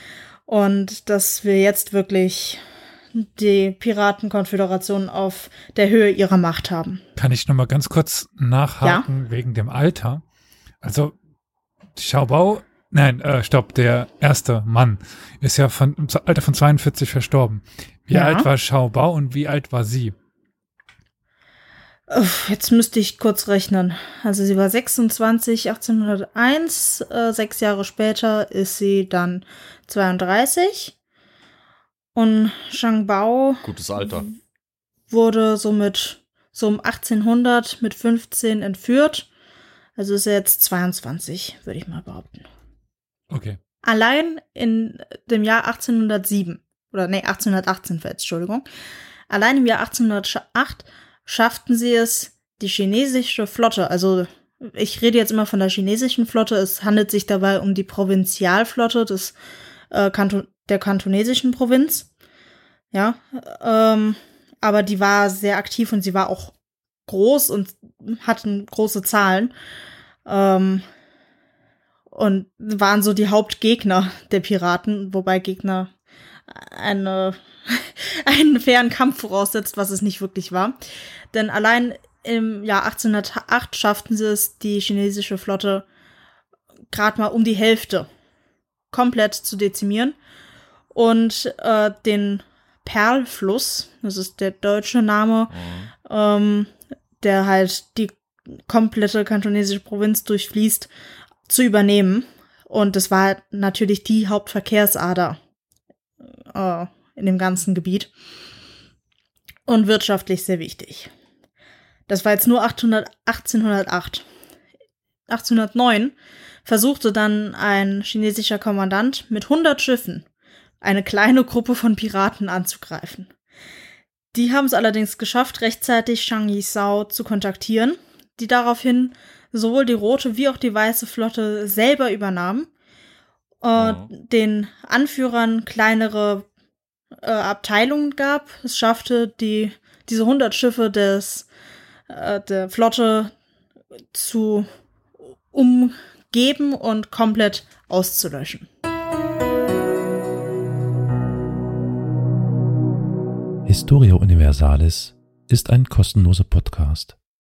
S5: und dass wir jetzt wirklich die Piratenkonföderation auf der Höhe ihrer Macht haben.
S4: kann ich noch mal ganz kurz nachhaken wegen dem Alter. Also Schaubau, nein, äh, stopp, der erste Mann ist ja von, im Alter von 42 verstorben. Wie
S5: Ja.
S4: alt war Schaubau und wie alt war sie?
S5: Jetzt müsste ich kurz rechnen. Also sie war 26, 1801. Äh, sechs Jahre später ist sie dann 32. Und Zhang Bao
S1: Gutes Alter.
S5: wurde somit so um 1800 mit 15 entführt. Also ist er jetzt 22, würde ich mal behaupten.
S4: Okay.
S5: Allein in dem Jahr 1807, oder nee, 1818, Entschuldigung. Allein im Jahr 1808 schafften sie es, die chinesische Flotte, also ich rede jetzt immer von der chinesischen Flotte, es handelt sich dabei um die Provinzialflotte des, äh, Kanton, der kantonesischen Provinz. Ja, ähm, aber die war sehr aktiv und sie war auch groß und hatten große Zahlen. Ähm, und waren so die Hauptgegner der Piraten, wobei Gegner eine, einen fairen Kampf voraussetzt, was es nicht wirklich war. Denn allein im Jahr 1808 schafften sie es, die chinesische Flotte gerade mal um die Hälfte komplett zu dezimieren und äh, den Perlfluss, das ist der deutsche Name, ähm, der halt die komplette kantonesische Provinz durchfließt, zu übernehmen. Und das war natürlich die Hauptverkehrsader äh, in dem ganzen Gebiet und wirtschaftlich sehr wichtig. Das war jetzt nur 800, 1808. 1809 versuchte dann ein chinesischer Kommandant mit 100 Schiffen eine kleine Gruppe von Piraten anzugreifen. Die haben es allerdings geschafft, rechtzeitig Shang Yisao zu kontaktieren, die daraufhin sowohl die rote wie auch die weiße Flotte selber übernahm, äh,
S1: Oh.
S5: den Anführern kleinere äh, Abteilungen gab. Es schaffte, die, diese 100 Schiffe des, äh, der Flotte zu umgeben und komplett auszulöschen.
S3: Historia Universalis ist ein kostenloser Podcast.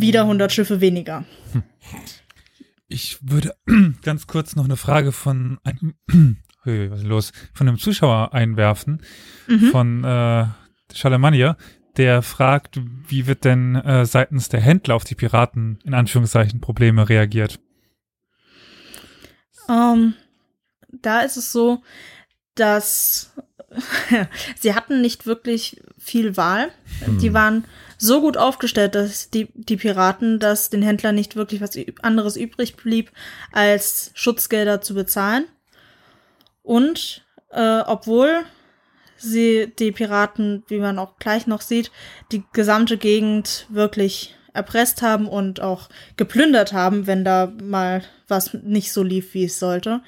S5: Wieder 100 Schiffe weniger.
S4: Ich würde ganz kurz noch eine Frage von einem, was ist los, von einem Zuschauer einwerfen,
S5: Mhm.
S4: von äh, Charlemagne, der fragt, wie wird denn äh, seitens der Händler auf die Piraten in Anführungszeichen Probleme reagiert?
S5: Ähm, da ist es so, dass sie hatten nicht wirklich viel Wahl. Die waren so gut aufgestellt, dass die, die Piraten, dass den Händlern nicht wirklich was anderes übrig blieb, als Schutzgelder zu bezahlen. Und äh, obwohl sie die Piraten, wie man auch gleich noch sieht, die gesamte Gegend wirklich erpresst haben und auch geplündert haben, wenn da mal was nicht so lief, wie es sollte,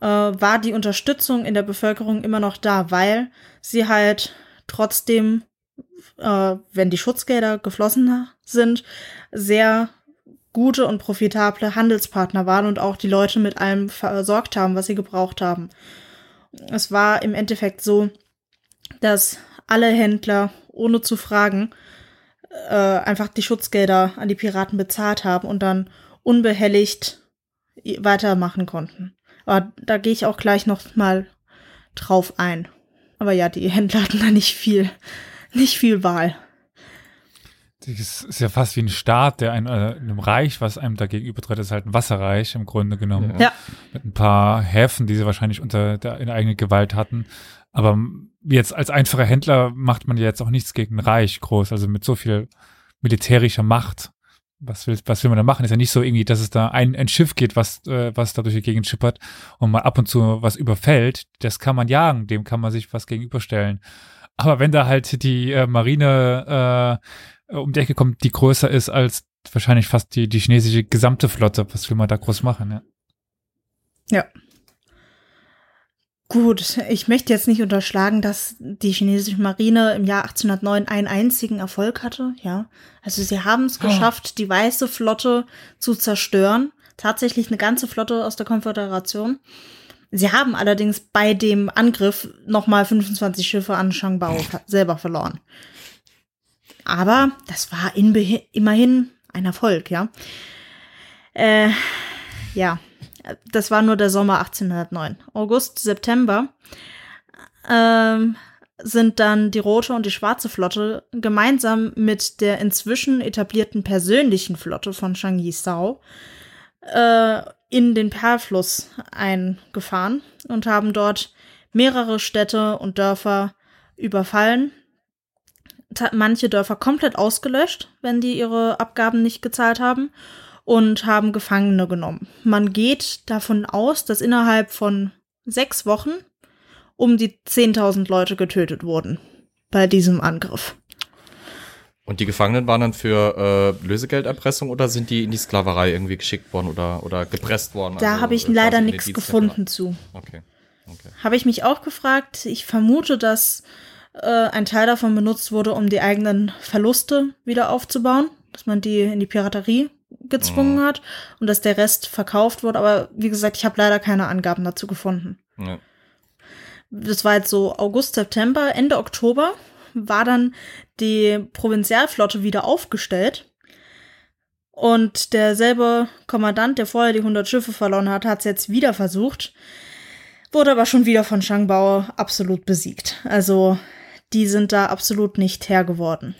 S5: äh, war die Unterstützung in der Bevölkerung immer noch da, weil sie halt trotzdem, äh, wenn die Schutzgelder geflossen sind, sehr gute und profitable Handelspartner waren und auch die Leute mit allem versorgt haben, was sie gebraucht haben. Es war im Endeffekt so, dass alle Händler, ohne zu fragen, äh, einfach die Schutzgelder an die Piraten bezahlt haben und dann unbehelligt weitermachen konnten. Aber da gehe ich auch gleich noch mal drauf ein. Aber ja, die Händler hatten da nicht viel, nicht viel Wahl.
S4: Das ist ja fast wie ein Staat, der ein, äh, einem Reich, was einem da gegenübertritt, ist halt ein Wasserreich im Grunde genommen.
S5: Ja.
S4: Mit ein paar Häfen, die sie wahrscheinlich unter der, in eigener Gewalt hatten. Aber jetzt als einfacher Händler macht man ja jetzt auch nichts gegen ein Reich groß, also mit so viel militärischer Macht. Was will, was will man da machen? Ist ja nicht so irgendwie, dass es da ein, ein Schiff geht, was, äh, was da durch die Gegend schippert und mal ab und zu was überfällt. Das kann man jagen, dem kann man sich was gegenüberstellen. Aber wenn da halt die äh, Marine äh, um die Ecke kommt, die größer ist als wahrscheinlich fast die, die chinesische gesamte Flotte, was will man da groß machen? Ja?
S5: Ja. Gut, ich möchte jetzt nicht unterschlagen, dass die chinesische Marine im Jahr 1809 einen einzigen Erfolg hatte. Ja, also sie haben es geschafft, die weiße Flotte zu zerstören. Tatsächlich eine ganze Flotte aus der Konföderation. Sie haben allerdings bei dem Angriff nochmal 25 Schiffe an Shangbao selber verloren. Aber das war immerhin ein Erfolg, ja. Äh, ja, das war nur der Sommer 1809. August, September ähm, sind dann die rote und die schwarze Flotte gemeinsam mit der inzwischen etablierten persönlichen Flotte von Shang Yisao äh, in den Perlfluss eingefahren und haben dort mehrere Städte und Dörfer überfallen. Manche Dörfer komplett ausgelöscht, wenn die ihre Abgaben nicht gezahlt haben und haben Gefangene genommen. Man geht davon aus, dass innerhalb von sechs Wochen um die 10.000 Leute getötet wurden bei diesem Angriff.
S1: Und die Gefangenen waren dann für äh, Lösegelderpressung oder sind die in die Sklaverei irgendwie geschickt worden oder, oder gepresst worden?
S5: Da
S1: Also,
S5: habe ich leider nichts gefunden zu.
S1: Okay. okay.
S5: Habe ich mich auch gefragt. Ich vermute, dass äh, ein Teil davon benutzt wurde, um die eigenen Verluste wieder aufzubauen, dass man die in die Piraterie gezwungen
S1: Mhm.
S5: hat und dass der Rest verkauft wurde. Aber wie gesagt, ich habe leider keine Angaben dazu gefunden.
S1: Ja.
S5: Das war jetzt so August, September, Ende Oktober war dann die Provinzialflotte wieder aufgestellt. Und derselbe Kommandant, der vorher die 100 Schiffe verloren hat, hat es jetzt wieder versucht, wurde aber schon wieder von Shangbao absolut besiegt. Also die sind da absolut nicht Herr geworden.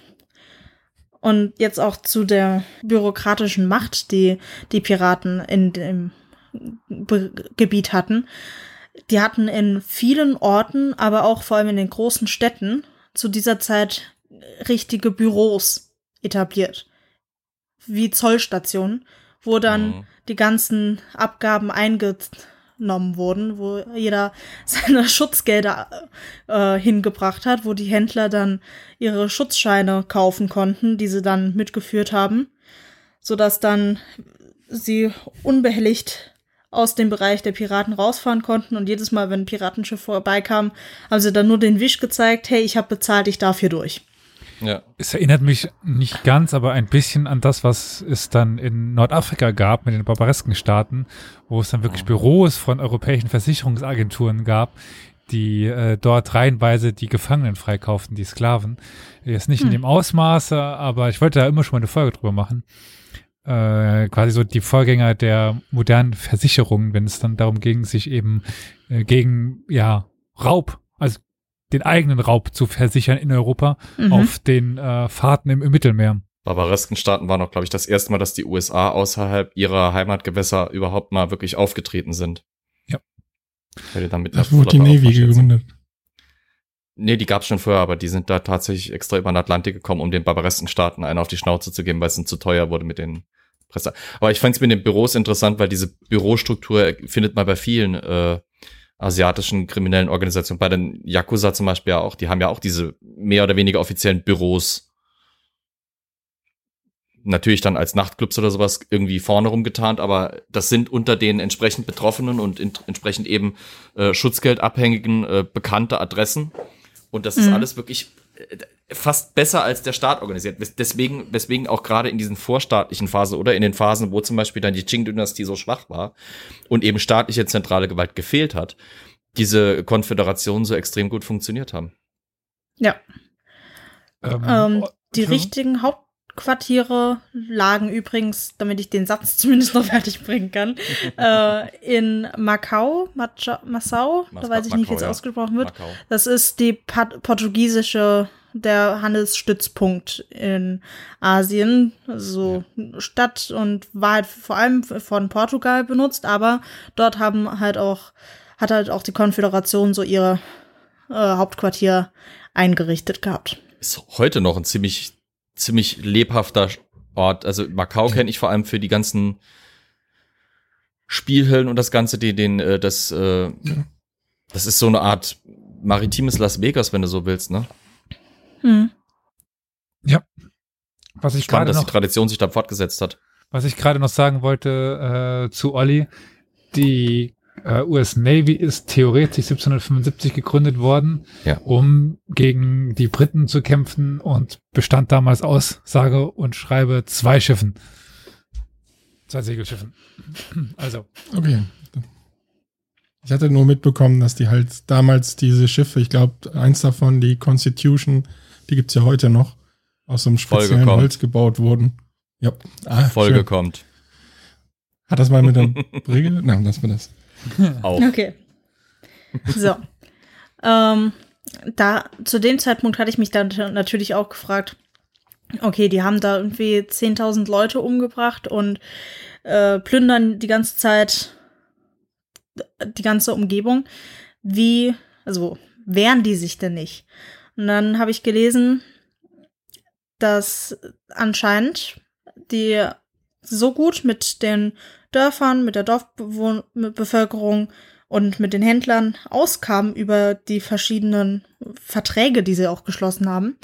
S5: Und jetzt auch zu der bürokratischen Macht, die die Piraten in dem Be Gebiet hatten. Die hatten in vielen Orten, aber auch vor allem in den großen Städten zu dieser Zeit richtige Büros etabliert. Wie Zollstationen, wo dann
S1: Mhm.
S5: die ganzen Abgaben eingenommen wurden, wo jeder seine Schutzgelder äh, hingebracht hat, wo die Händler dann ihre Schutzscheine kaufen konnten, die sie dann mitgeführt haben, sodass dann sie unbehelligt aus dem Bereich der Piraten rausfahren konnten und jedes Mal, wenn ein Piratenschiff vorbeikam, haben sie dann nur den Wisch gezeigt, hey, ich habe bezahlt, ich darf hier durch.
S1: Ja.
S4: Es erinnert mich nicht ganz, aber ein bisschen an das, was es dann in Nordafrika gab mit den barbaresken Staaten, wo es dann wirklich Büros von europäischen Versicherungsagenturen gab, die äh, dort reihenweise die Gefangenen freikauften, die Sklaven. Jetzt nicht in dem Ausmaße, aber ich wollte da immer schon mal eine Folge drüber machen. Äh, quasi so die Vorgänger der modernen Versicherungen, wenn es dann darum ging, sich eben äh, gegen ja Raub, also den eigenen Raub zu versichern in Europa
S5: Mhm.
S4: auf den äh, Fahrten im, im Mittelmeer.
S1: Barbaresken Staaten waren auch, glaube ich, das erste Mal, dass die USA außerhalb ihrer Heimatgewässer überhaupt mal wirklich aufgetreten sind.
S4: Ja.
S1: Dann mit
S2: Das wurde die Navy
S1: aufmarschiert sind. Nee, die gab's schon vorher, aber die sind da tatsächlich extra über den Atlantik gekommen, um den barbaresken Staaten einen auf die Schnauze zu geben, weil es ihnen zu teuer wurde mit den Presse. Aber ich fand es mit den Büros interessant, weil diese Bürostruktur findet man bei vielen äh, asiatischen kriminellen Organisationen, bei den Yakuza zum Beispiel ja auch, die haben ja auch diese mehr oder weniger offiziellen Büros. Natürlich dann als Nachtclubs oder sowas irgendwie vorne rumgetarnt, aber das sind unter den entsprechend Betroffenen und entsprechend eben äh, Schutzgeldabhängigen äh, bekannte Adressen. Und das ist
S5: Mhm.
S1: alles wirklich äh, fast besser als der Staat organisiert. Deswegen, weswegen auch gerade in diesen vorstaatlichen Phasen oder in den Phasen, wo zum Beispiel dann die Qing-Dynastie so schwach war und eben staatliche zentrale Gewalt gefehlt hat, diese Konföderationen so extrem gut funktioniert haben.
S5: Ja.
S4: Ähm,
S5: Ähm, die
S4: Entschuldigung?
S5: richtigen Hauptquartiere lagen übrigens, damit ich den Satz zumindest noch fertig bringen kann, äh, in Macau, Macha, Massau, da
S1: Mas-
S5: weiß ich nicht, wie es
S1: Macau, ja.
S5: ausgesprochen wird.
S1: Macau.
S5: Das ist die portugiesische, der Handelsstützpunkt in Asien, also Stadt und war halt vor allem von Portugal benutzt, aber dort haben halt auch, hat halt auch die Konföderation so ihre äh, Hauptquartier eingerichtet gehabt.
S1: Ist heute noch ein ziemlich, ziemlich lebhafter Ort. Also Macau kenne ich vor allem für die ganzen Spielhöllen und das Ganze, die den, äh, das, äh, das ist so eine Art maritimes Las Vegas, wenn du so willst, ne?
S5: Hm.
S4: was ich
S1: Spannend,
S4: gerade
S1: dass
S4: noch
S1: die Tradition sich da fortgesetzt hat.
S4: Was ich gerade noch sagen wollte äh, zu Olli, die äh, US Navy ist theoretisch 1775 gegründet worden,
S1: Ja.
S4: um gegen die Briten zu kämpfen und bestand damals aus, sage und schreibe, zwei Schiffen. Zwei Segelschiffen. Also,
S2: Okay. Ich hatte nur mitbekommen, dass die halt damals diese Schiffe, ich glaube, eins davon, die Constitution, die gibt's ja heute noch, aus so einem speziellen. Holz gebaut wurden. Ja. Ah,
S1: Folge
S2: schön.
S1: kommt.
S2: Hat das mal mit der Brille? Nein, lass mir das.
S1: Auch.
S5: Okay. So. ähm, da, zu dem Zeitpunkt hatte ich mich dann natürlich auch gefragt, okay, die haben da irgendwie 10.000 Leute umgebracht und äh, plündern die ganze Zeit die ganze Umgebung. Wie, also, wehren die sich denn nicht? Und dann habe ich gelesen, dass anscheinend die so gut mit den Dörfern, mit der Dorfbevölkerung und mit den Händlern auskamen über die verschiedenen Verträge, die sie auch geschlossen haben,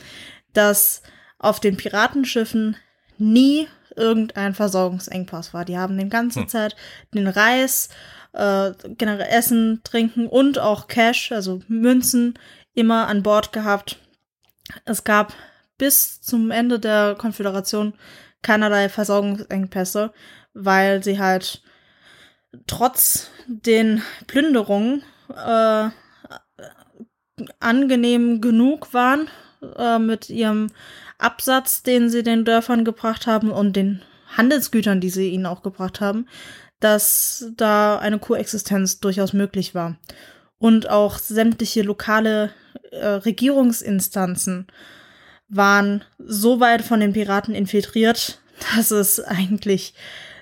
S5: dass auf den Piratenschiffen nie irgendein Versorgungsengpass war. Die haben die ganze
S1: Hm.
S5: Zeit den Reis, äh, generell Essen, Trinken und auch Cash, also Münzen, immer an Bord gehabt. Es gab bis zum Ende der Konföderation keinerlei Versorgungsengpässe, weil sie halt trotz den Plünderungen äh, angenehm genug waren äh, mit ihrem Absatz, den sie den Dörfern gebracht haben und den Handelsgütern, die sie ihnen auch gebracht haben, dass da eine Koexistenz durchaus möglich war. Und auch sämtliche lokale äh, Regierungsinstanzen waren so weit von den Piraten infiltriert, dass es eigentlich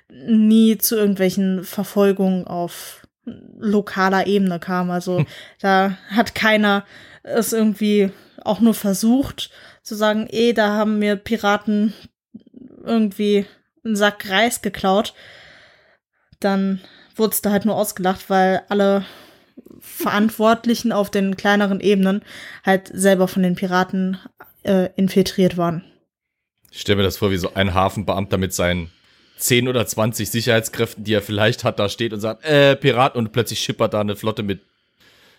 S5: nie zu irgendwelchen Verfolgungen auf lokaler Ebene kam. Also da hat keiner es irgendwie auch nur versucht zu sagen, eh, da haben mir Piraten irgendwie einen Sack Reis geklaut. Dann wurde es da halt nur ausgelacht, weil alle Verantwortlichen auf den kleineren Ebenen halt selber von den Piraten äh, infiltriert waren.
S1: Ich stelle mir das vor, wie so ein Hafenbeamter mit seinen 10 oder 20 Sicherheitskräften, die er vielleicht hat, da steht und sagt, äh, Pirat, und plötzlich schippert da eine Flotte mit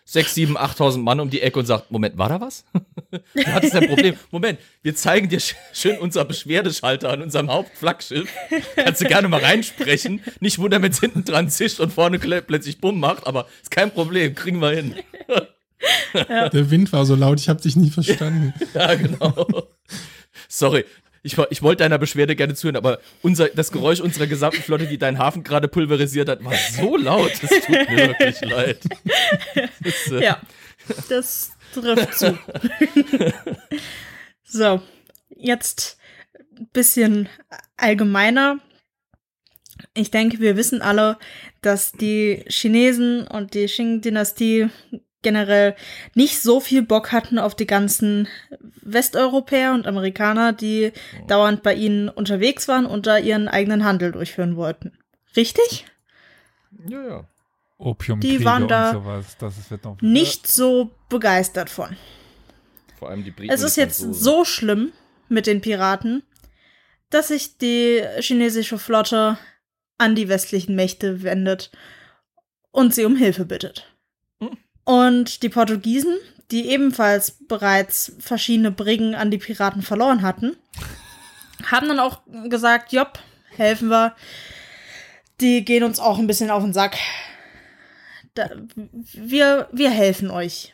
S1: 6, 7, 8.000 Mann um die Ecke und sagt, Moment, war da was? du hattest ein Problem. Moment, wir zeigen dir sch- schön unser Beschwerdeschalter an unserem Hauptflaggschiff. Kannst du gerne mal reinsprechen. Nicht wundern, wenn es hinten dran zischt und vorne plötzlich Bumm macht, aber ist kein Problem, kriegen wir hin.
S2: Der Wind war so laut, ich habe dich nie verstanden.
S1: Ja, genau. Sorry. Ich, ich wollte deiner Beschwerde gerne zuhören, aber unser, das Geräusch unserer gesamten Flotte, die deinen Hafen gerade pulverisiert hat, war so laut. Es tut mir wirklich leid. Das, äh,
S5: Ja, das trifft zu. so, jetzt ein bisschen allgemeiner. Ich denke, wir wissen alle, dass die Chinesen und die Qing-Dynastie generell nicht so viel Bock hatten auf die ganzen Westeuropäer und Amerikaner, die dauernd bei ihnen unterwegs waren und da ihren eigenen Handel durchführen wollten. Richtig?
S1: ja, ja.
S4: Opiumkriege
S5: Die waren da
S4: und sowas. Das ist- wird noch
S5: Nicht so begeistert von.
S1: Vor allem die Briten.
S5: Es ist jetzt so schlimm mit den Piraten, dass sich die chinesische Flotte an die westlichen Mächte wendet und sie um Hilfe bittet. Und die Portugiesen, die ebenfalls bereits verschiedene Briggen an die Piraten verloren hatten, haben dann auch gesagt, jopp, helfen wir. Die gehen uns auch ein bisschen auf den Sack. Da, wir, wir helfen euch.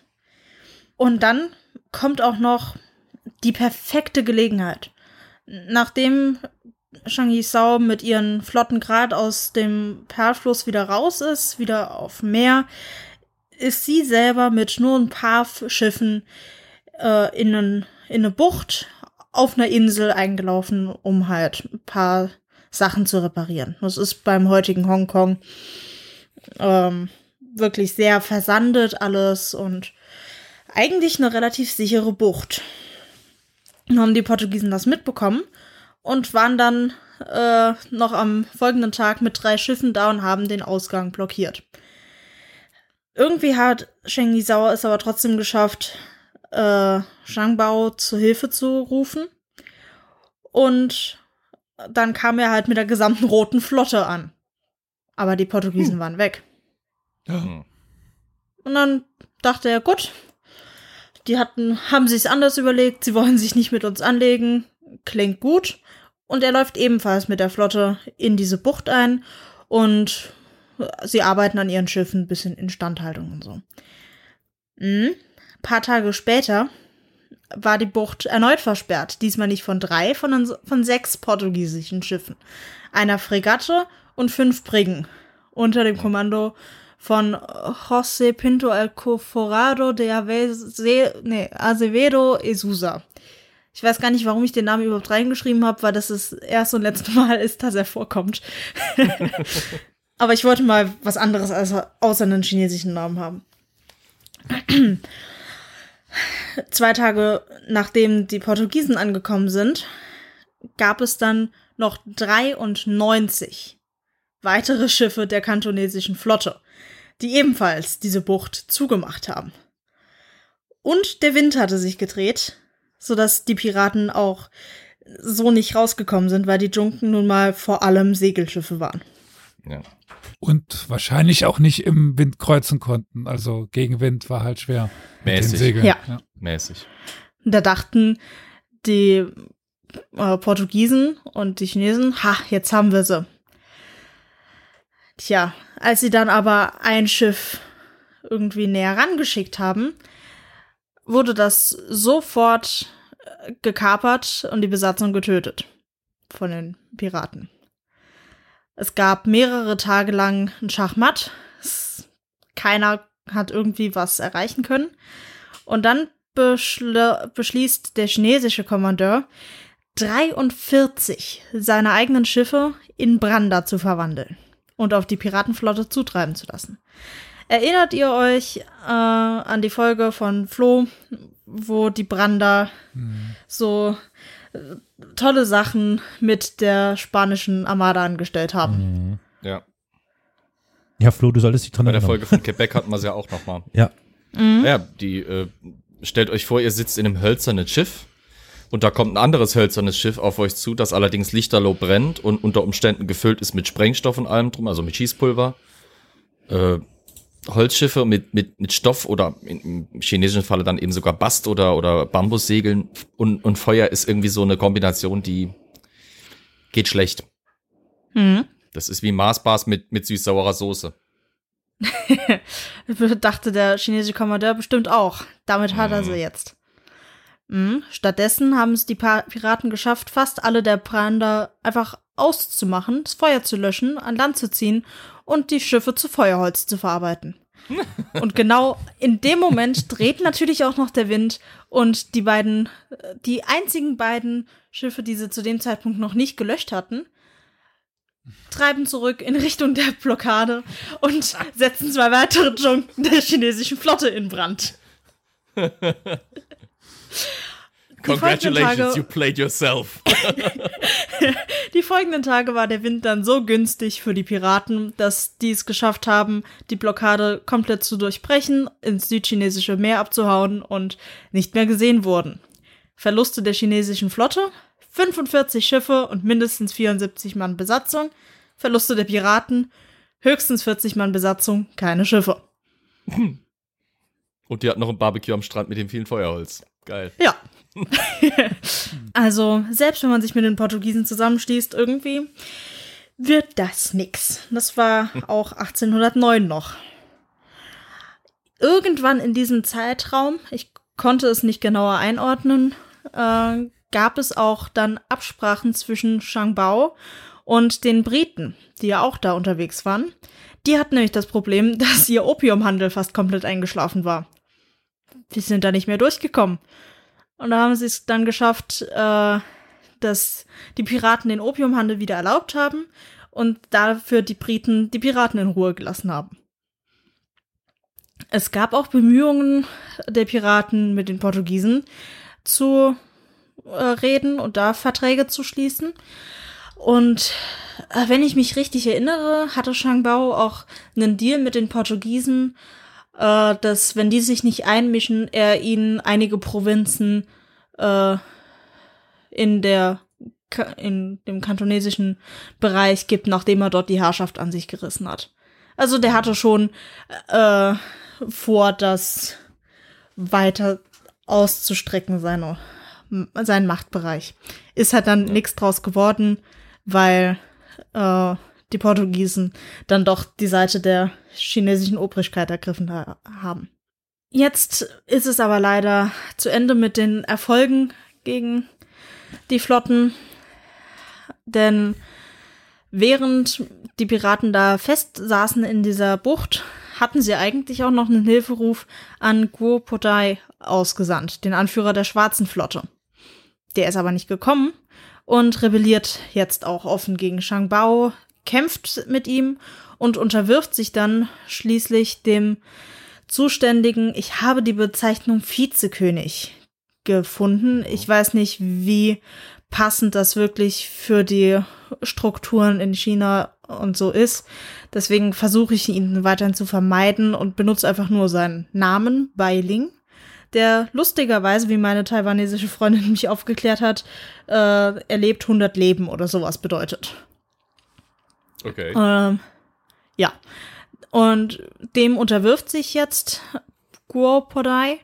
S5: Und dann kommt auch noch die perfekte Gelegenheit. Nachdem Shang Yisao mit ihren Flotten gerade aus dem Perlfluss wieder raus ist, wieder auf Meer, ist sie selber mit nur ein paar Schiffen äh, in, einen, in eine Bucht auf einer Insel eingelaufen, um halt ein paar Sachen zu reparieren. Das ist beim heutigen Hongkong ähm, wirklich sehr versandet alles und eigentlich eine relativ sichere Bucht. Nun haben die Portugiesen das mitbekommen und waren dann äh, noch am folgenden Tag mit drei Schiffen da und haben den Ausgang blockiert. Irgendwie hat Sheng Yisao es aber trotzdem geschafft, äh, Zhang Bao zu Hilfe zu rufen. Und dann kam er halt mit der gesamten roten Flotte an. Aber die Portugiesen waren weg.
S1: Hm.
S5: Und dann dachte er, gut, die hatten, haben sich's anders überlegt, sie wollen sich nicht mit uns anlegen, klingt gut. Und er läuft ebenfalls mit der Flotte in diese Bucht ein und sie arbeiten an ihren Schiffen ein bisschen Instandhaltung und so. Mhm. Paar Tage später war die Bucht erneut versperrt. Diesmal nicht von drei, sondern von sechs portugiesischen Schiffen. Einer Fregatte und fünf Briggen. Unter dem Kommando von José Pinto Alcoforado de Avese, nee, Azevedo Esusa. Ich weiß gar nicht, warum ich den Namen überhaupt reingeschrieben habe, weil das das erste und letzte Mal ist, dass er vorkommt. Aber ich wollte mal was anderes als außer einen chinesischen Namen haben. Zwei Tage nachdem die Portugiesen angekommen sind, gab es dann noch 93 weitere Schiffe der kantonesischen Flotte, die ebenfalls diese Bucht zugemacht haben. Und der Wind hatte sich gedreht, sodass die Piraten auch so nicht rausgekommen sind, weil die Junken nun mal vor allem Segelschiffe waren.
S1: Ja.
S4: Und wahrscheinlich auch nicht im Wind kreuzen konnten. Also Gegenwind war halt schwer.
S1: Mäßig.
S4: Segeln.
S5: Ja.
S1: Mäßig.
S5: Da dachten die äh, Portugiesen und die Chinesen, ha, jetzt haben wir sie. Tja, als sie dann aber ein Schiff irgendwie näher rangeschickt haben, wurde das sofort äh, gekapert und die Besatzung getötet von den Piraten. Es gab mehrere Tage lang ein Schachmatt. Es, keiner hat irgendwie was erreichen können. Und dann beschl beschließt der chinesische Kommandeur, 43 seiner eigenen Schiffe in Brander zu verwandeln und auf die Piratenflotte zutreiben zu lassen. Erinnert ihr euch äh, an die Folge von Flo, wo die Brander so äh, tolle Sachen mit der spanischen Armada angestellt haben?
S1: Ja.
S3: Ja, Flo, du solltest dich dran
S1: Bei der. Folge von Quebec hatten wir es ja auch noch mal.
S3: Ja.
S1: Ja, die, äh, stellt euch vor, ihr sitzt in einem hölzernen Schiff und da kommt ein anderes hölzernes Schiff auf euch zu, das allerdings lichterloh brennt und unter Umständen gefüllt ist mit Sprengstoff und allem drum, also mit Schießpulver. Äh, Holzschiffe mit, mit, mit Stoff oder im chinesischen Falle dann eben sogar Bast oder, oder Bambussegeln und, und Feuer ist irgendwie so eine Kombination, die geht schlecht.
S5: Mhm.
S1: Das ist wie Maßbars mit, mit süß-saurer Soße.
S5: Dachte der chinesische Kommandeur bestimmt auch. Damit hat er sie jetzt. Mhm. Stattdessen haben es die Piraten geschafft, fast alle der Brander einfach auszumachen, das Feuer zu löschen, an Land zu ziehen und die Schiffe zu Feuerholz zu verarbeiten. und genau in dem Moment dreht natürlich auch noch der Wind und die beiden, die einzigen beiden Schiffe, die sie zu dem Zeitpunkt noch nicht gelöscht hatten, treiben zurück in Richtung der Blockade und setzen zwei weitere Junken der chinesischen Flotte in Brand.
S1: Congratulations, you played yourself.
S5: Die folgenden Tage war der Wind dann so günstig für die Piraten, dass die es geschafft haben, die Blockade komplett zu durchbrechen, ins südchinesische Meer abzuhauen und nicht mehr gesehen wurden. Verluste der chinesischen Flotte, 45 Schiffe und mindestens 74 Mann Besatzung. Verluste der Piraten, höchstens 40 Mann Besatzung, keine Schiffe.
S1: Und die hat noch ein Barbecue am Strand mit dem vielen Feuerholz. Geil.
S5: Ja. also, selbst wenn man sich mit den Portugiesen zusammenschließt, irgendwie wird das nix. Das war auch 1809 noch. Irgendwann in diesem Zeitraum, ich konnte es nicht genauer einordnen, äh, gab es auch dann Absprachen zwischen Shangbao und den Briten, die ja auch da unterwegs waren. Die hatten nämlich das Problem, dass ihr Opiumhandel fast komplett eingeschlafen war. Die sind da nicht mehr durchgekommen. Und da haben sie es dann geschafft, äh, dass die Piraten den Opiumhandel wieder erlaubt haben und dafür die Briten die Piraten in Ruhe gelassen haben. Es gab auch Bemühungen der Piraten mit den Portugiesen zu äh, reden und da Verträge zu schließen. Und äh, wenn ich mich richtig erinnere, hatte Shangbao auch einen Deal mit den Portugiesen, äh, dass, wenn die sich nicht einmischen, er ihnen einige Provinzen äh, in der in dem kantonesischen Bereich gibt, nachdem er dort die Herrschaft an sich gerissen hat. Also der hatte schon äh, vor, das weiter auszustrecken, seine, seinen Machtbereich. Ist halt dann nichts draus geworden, weil äh, die Portugiesen dann doch die Seite der chinesischen Obrigkeit ergriffen ha haben. Jetzt ist es aber leider zu Ende mit den Erfolgen gegen die Flotten, denn während die Piraten da fest saßen in dieser Bucht, hatten sie eigentlich auch noch einen Hilferuf an Guo Podai ausgesandt, den Anführer der Schwarzen Flotte. Der ist aber nicht gekommen und rebelliert jetzt auch offen gegen Shangbao, kämpft mit ihm und unterwirft sich dann schließlich dem zuständigen, ich habe die Bezeichnung Vizekönig gefunden. Ich weiß nicht, wie passend das wirklich für die Strukturen in China und so ist. Deswegen versuche ich ihn weiterhin zu vermeiden und benutze einfach nur seinen Namen, Bai Ling. der lustigerweise, wie meine taiwanesische Freundin mich aufgeklärt hat, äh, er lebt 100 Leben oder sowas bedeutet.
S1: Okay.
S5: Ähm, ja. Und dem unterwirft sich jetzt Guo Podai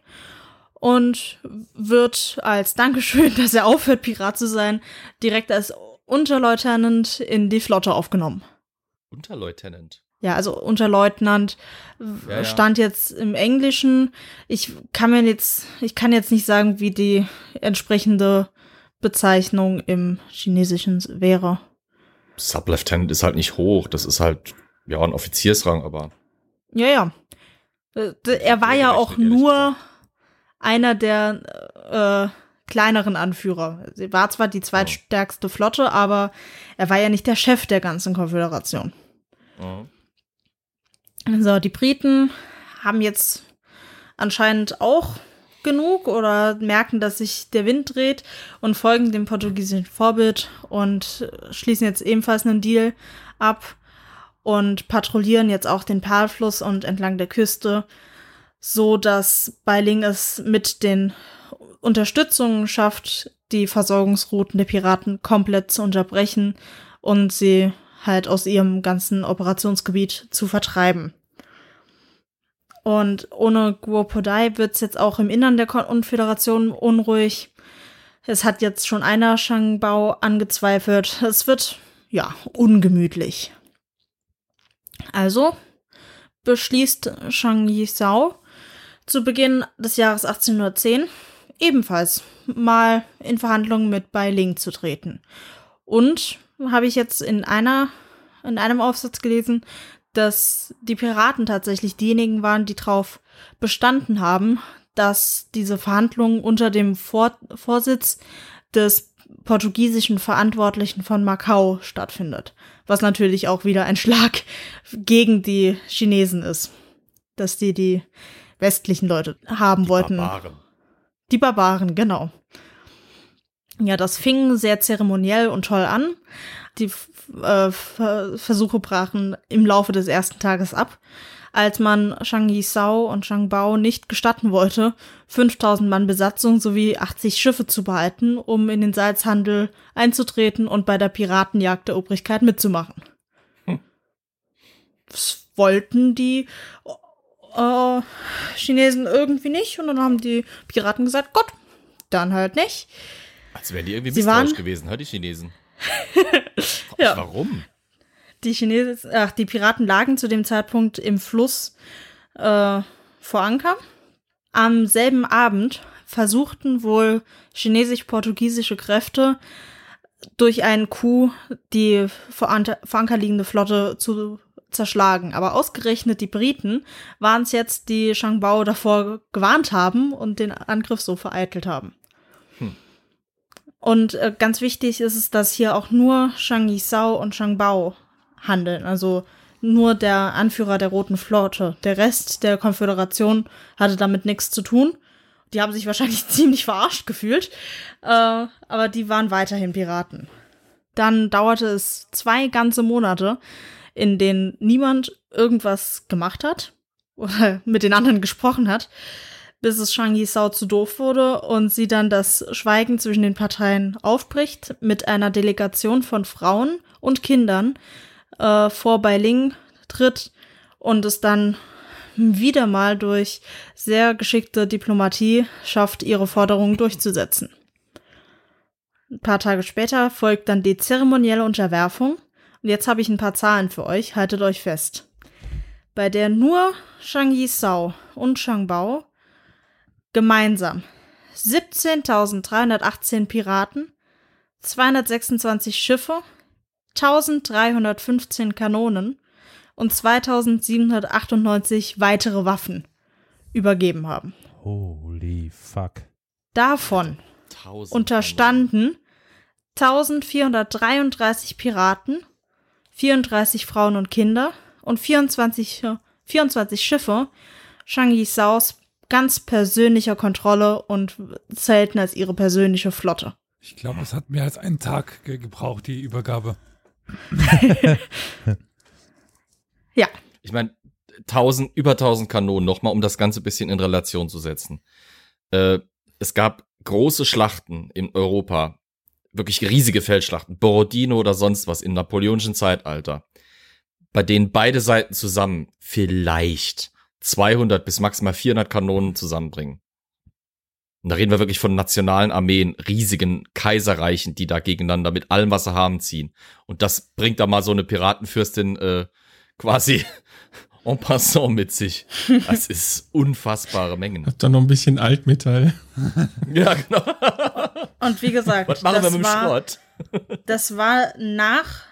S5: und wird als Dankeschön, dass er aufhört, Pirat zu sein, direkt als Unterleutnant in die Flotte aufgenommen.
S1: Unterleutnant.
S5: Ja, also Unterleutnant
S1: Ja, ja.
S5: stand jetzt im Englischen. Ich kann mir jetzt, ich kann jetzt nicht sagen, wie die entsprechende Bezeichnung im Chinesischen wäre.
S1: Sublieutenant ist halt nicht hoch. Das ist halt, ja, ein Offiziersrang, aber.
S5: Ja, ja. Äh, Er war ja auch nur einer der äh, kleineren Anführer. Sie war zwar die zweitstärkste Flotte, aber er war ja nicht der Chef der ganzen Konföderation.
S1: Mhm.
S5: So, die Briten haben jetzt anscheinend auch genug oder merken, dass sich der Wind dreht und folgen dem portugiesischen Vorbild und schließen jetzt ebenfalls einen Deal ab und patrouillieren jetzt auch den Perlfluss und entlang der Küste, so dass Beiling es mit den Unterstützungen schafft, die Versorgungsrouten der Piraten komplett zu unterbrechen und sie halt aus ihrem ganzen Operationsgebiet zu vertreiben. Und ohne Guopodai wird es jetzt auch im Innern der Konföderation unruhig. Es hat jetzt schon einer Shangbao angezweifelt. Es wird, ja, ungemütlich. Also beschließt Shang Yisao zu Beginn des Jahres 1810 ebenfalls mal in Verhandlungen mit Bai Ling zu treten. Und habe ich jetzt in einer in einem Aufsatz gelesen, dass die Piraten tatsächlich diejenigen waren, die darauf bestanden haben, dass diese Verhandlungen unter dem Vor Vorsitz des portugiesischen Verantwortlichen von Macau stattfindet. Was natürlich auch wieder ein Schlag gegen die Chinesen ist. Dass die die westlichen Leute haben wollten.
S1: Barbaren.
S5: Die Barbaren, genau. Ja, das fing sehr zeremoniell und toll an. Die äh, Ver Versuche brachen im Laufe des ersten Tages ab, als man Shang Yisao und Shang Bao nicht gestatten wollte, 5000 Mann Besatzung sowie 80 Schiffe zu behalten, um in den Salzhandel einzutreten und bei der Piratenjagd der Obrigkeit mitzumachen. Das wollten die äh, Chinesen irgendwie nicht und dann haben die Piraten gesagt, Gott, dann halt nicht.
S1: Als wären die irgendwie misstrauisch gewesen, hör die Chinesen.
S5: Ja.
S1: Warum?
S5: Die Chinesen, ach, die Piraten lagen zu dem Zeitpunkt im Fluss äh, vor Anker. Am selben Abend versuchten wohl chinesisch-portugiesische Kräfte durch einen Coup die vor, Ante- vor Anker liegende Flotte zu zerschlagen. Aber ausgerechnet die Briten waren es jetzt, die Shangbao davor gewarnt haben und den Angriff so vereitelt haben. Und äh, ganz wichtig ist es, dass hier auch nur Shang Yisao und Shang Bao handeln. Also nur der Anführer der Roten Flotte. Der Rest der Konföderation hatte damit nichts zu tun. Die haben sich wahrscheinlich ziemlich verarscht gefühlt. Äh, aber die waren weiterhin Piraten. Dann dauerte es zwei ganze Monate, in denen niemand irgendwas gemacht hat oder mit den anderen gesprochen hat, bis es Shang Yisao zu doof wurde und sie dann das Schweigen zwischen den Parteien aufbricht mit einer Delegation von Frauen und Kindern äh, vor Beiling tritt und es dann wieder mal durch sehr geschickte Diplomatie schafft, ihre Forderungen durchzusetzen. Ein paar Tage später folgt dann die zeremonielle Unterwerfung. Und jetzt habe ich ein paar Zahlen für euch, haltet euch fest. Bei der nur Shang Yisao und Shang Bao gemeinsam 17.318 Piraten, 226 Schiffe, 1315 Kanonen und 2798 weitere Waffen übergeben haben.
S3: Holy fuck.
S5: Davon
S1: Tausend
S5: unterstanden 1433 Piraten, 34 Frauen und Kinder und 24, äh, 24 Schiffe Shang Yisaos ganz persönlicher Kontrolle und zählten als ihre persönliche Flotte.
S4: Ich glaube, es hat mehr als einen Tag ge gebraucht, die Übergabe.
S5: Ja,
S1: Ich meine, tausend, über tausend Kanonen nochmal, um das Ganze ein bisschen in Relation zu setzen. Äh, es gab große Schlachten in Europa, wirklich riesige Feldschlachten, Borodino oder sonst was im napoleonischen Zeitalter, bei denen beide Seiten zusammen vielleicht 200 bis maximal 400 Kanonen zusammenbringen. Und da reden wir wirklich von nationalen Armeen, riesigen Kaiserreichen, die da gegeneinander mit allem, was sie haben, ziehen. Und das bringt da mal so eine Piratenfürstin äh, quasi en passant mit sich. Das ist unfassbare Mengen.
S2: Hab da noch ein bisschen Altmetall.
S1: Ja, genau.
S5: Und wie gesagt,
S1: Was machen wir
S5: das,
S1: mit dem
S5: war,
S1: Schrott?
S5: das war nach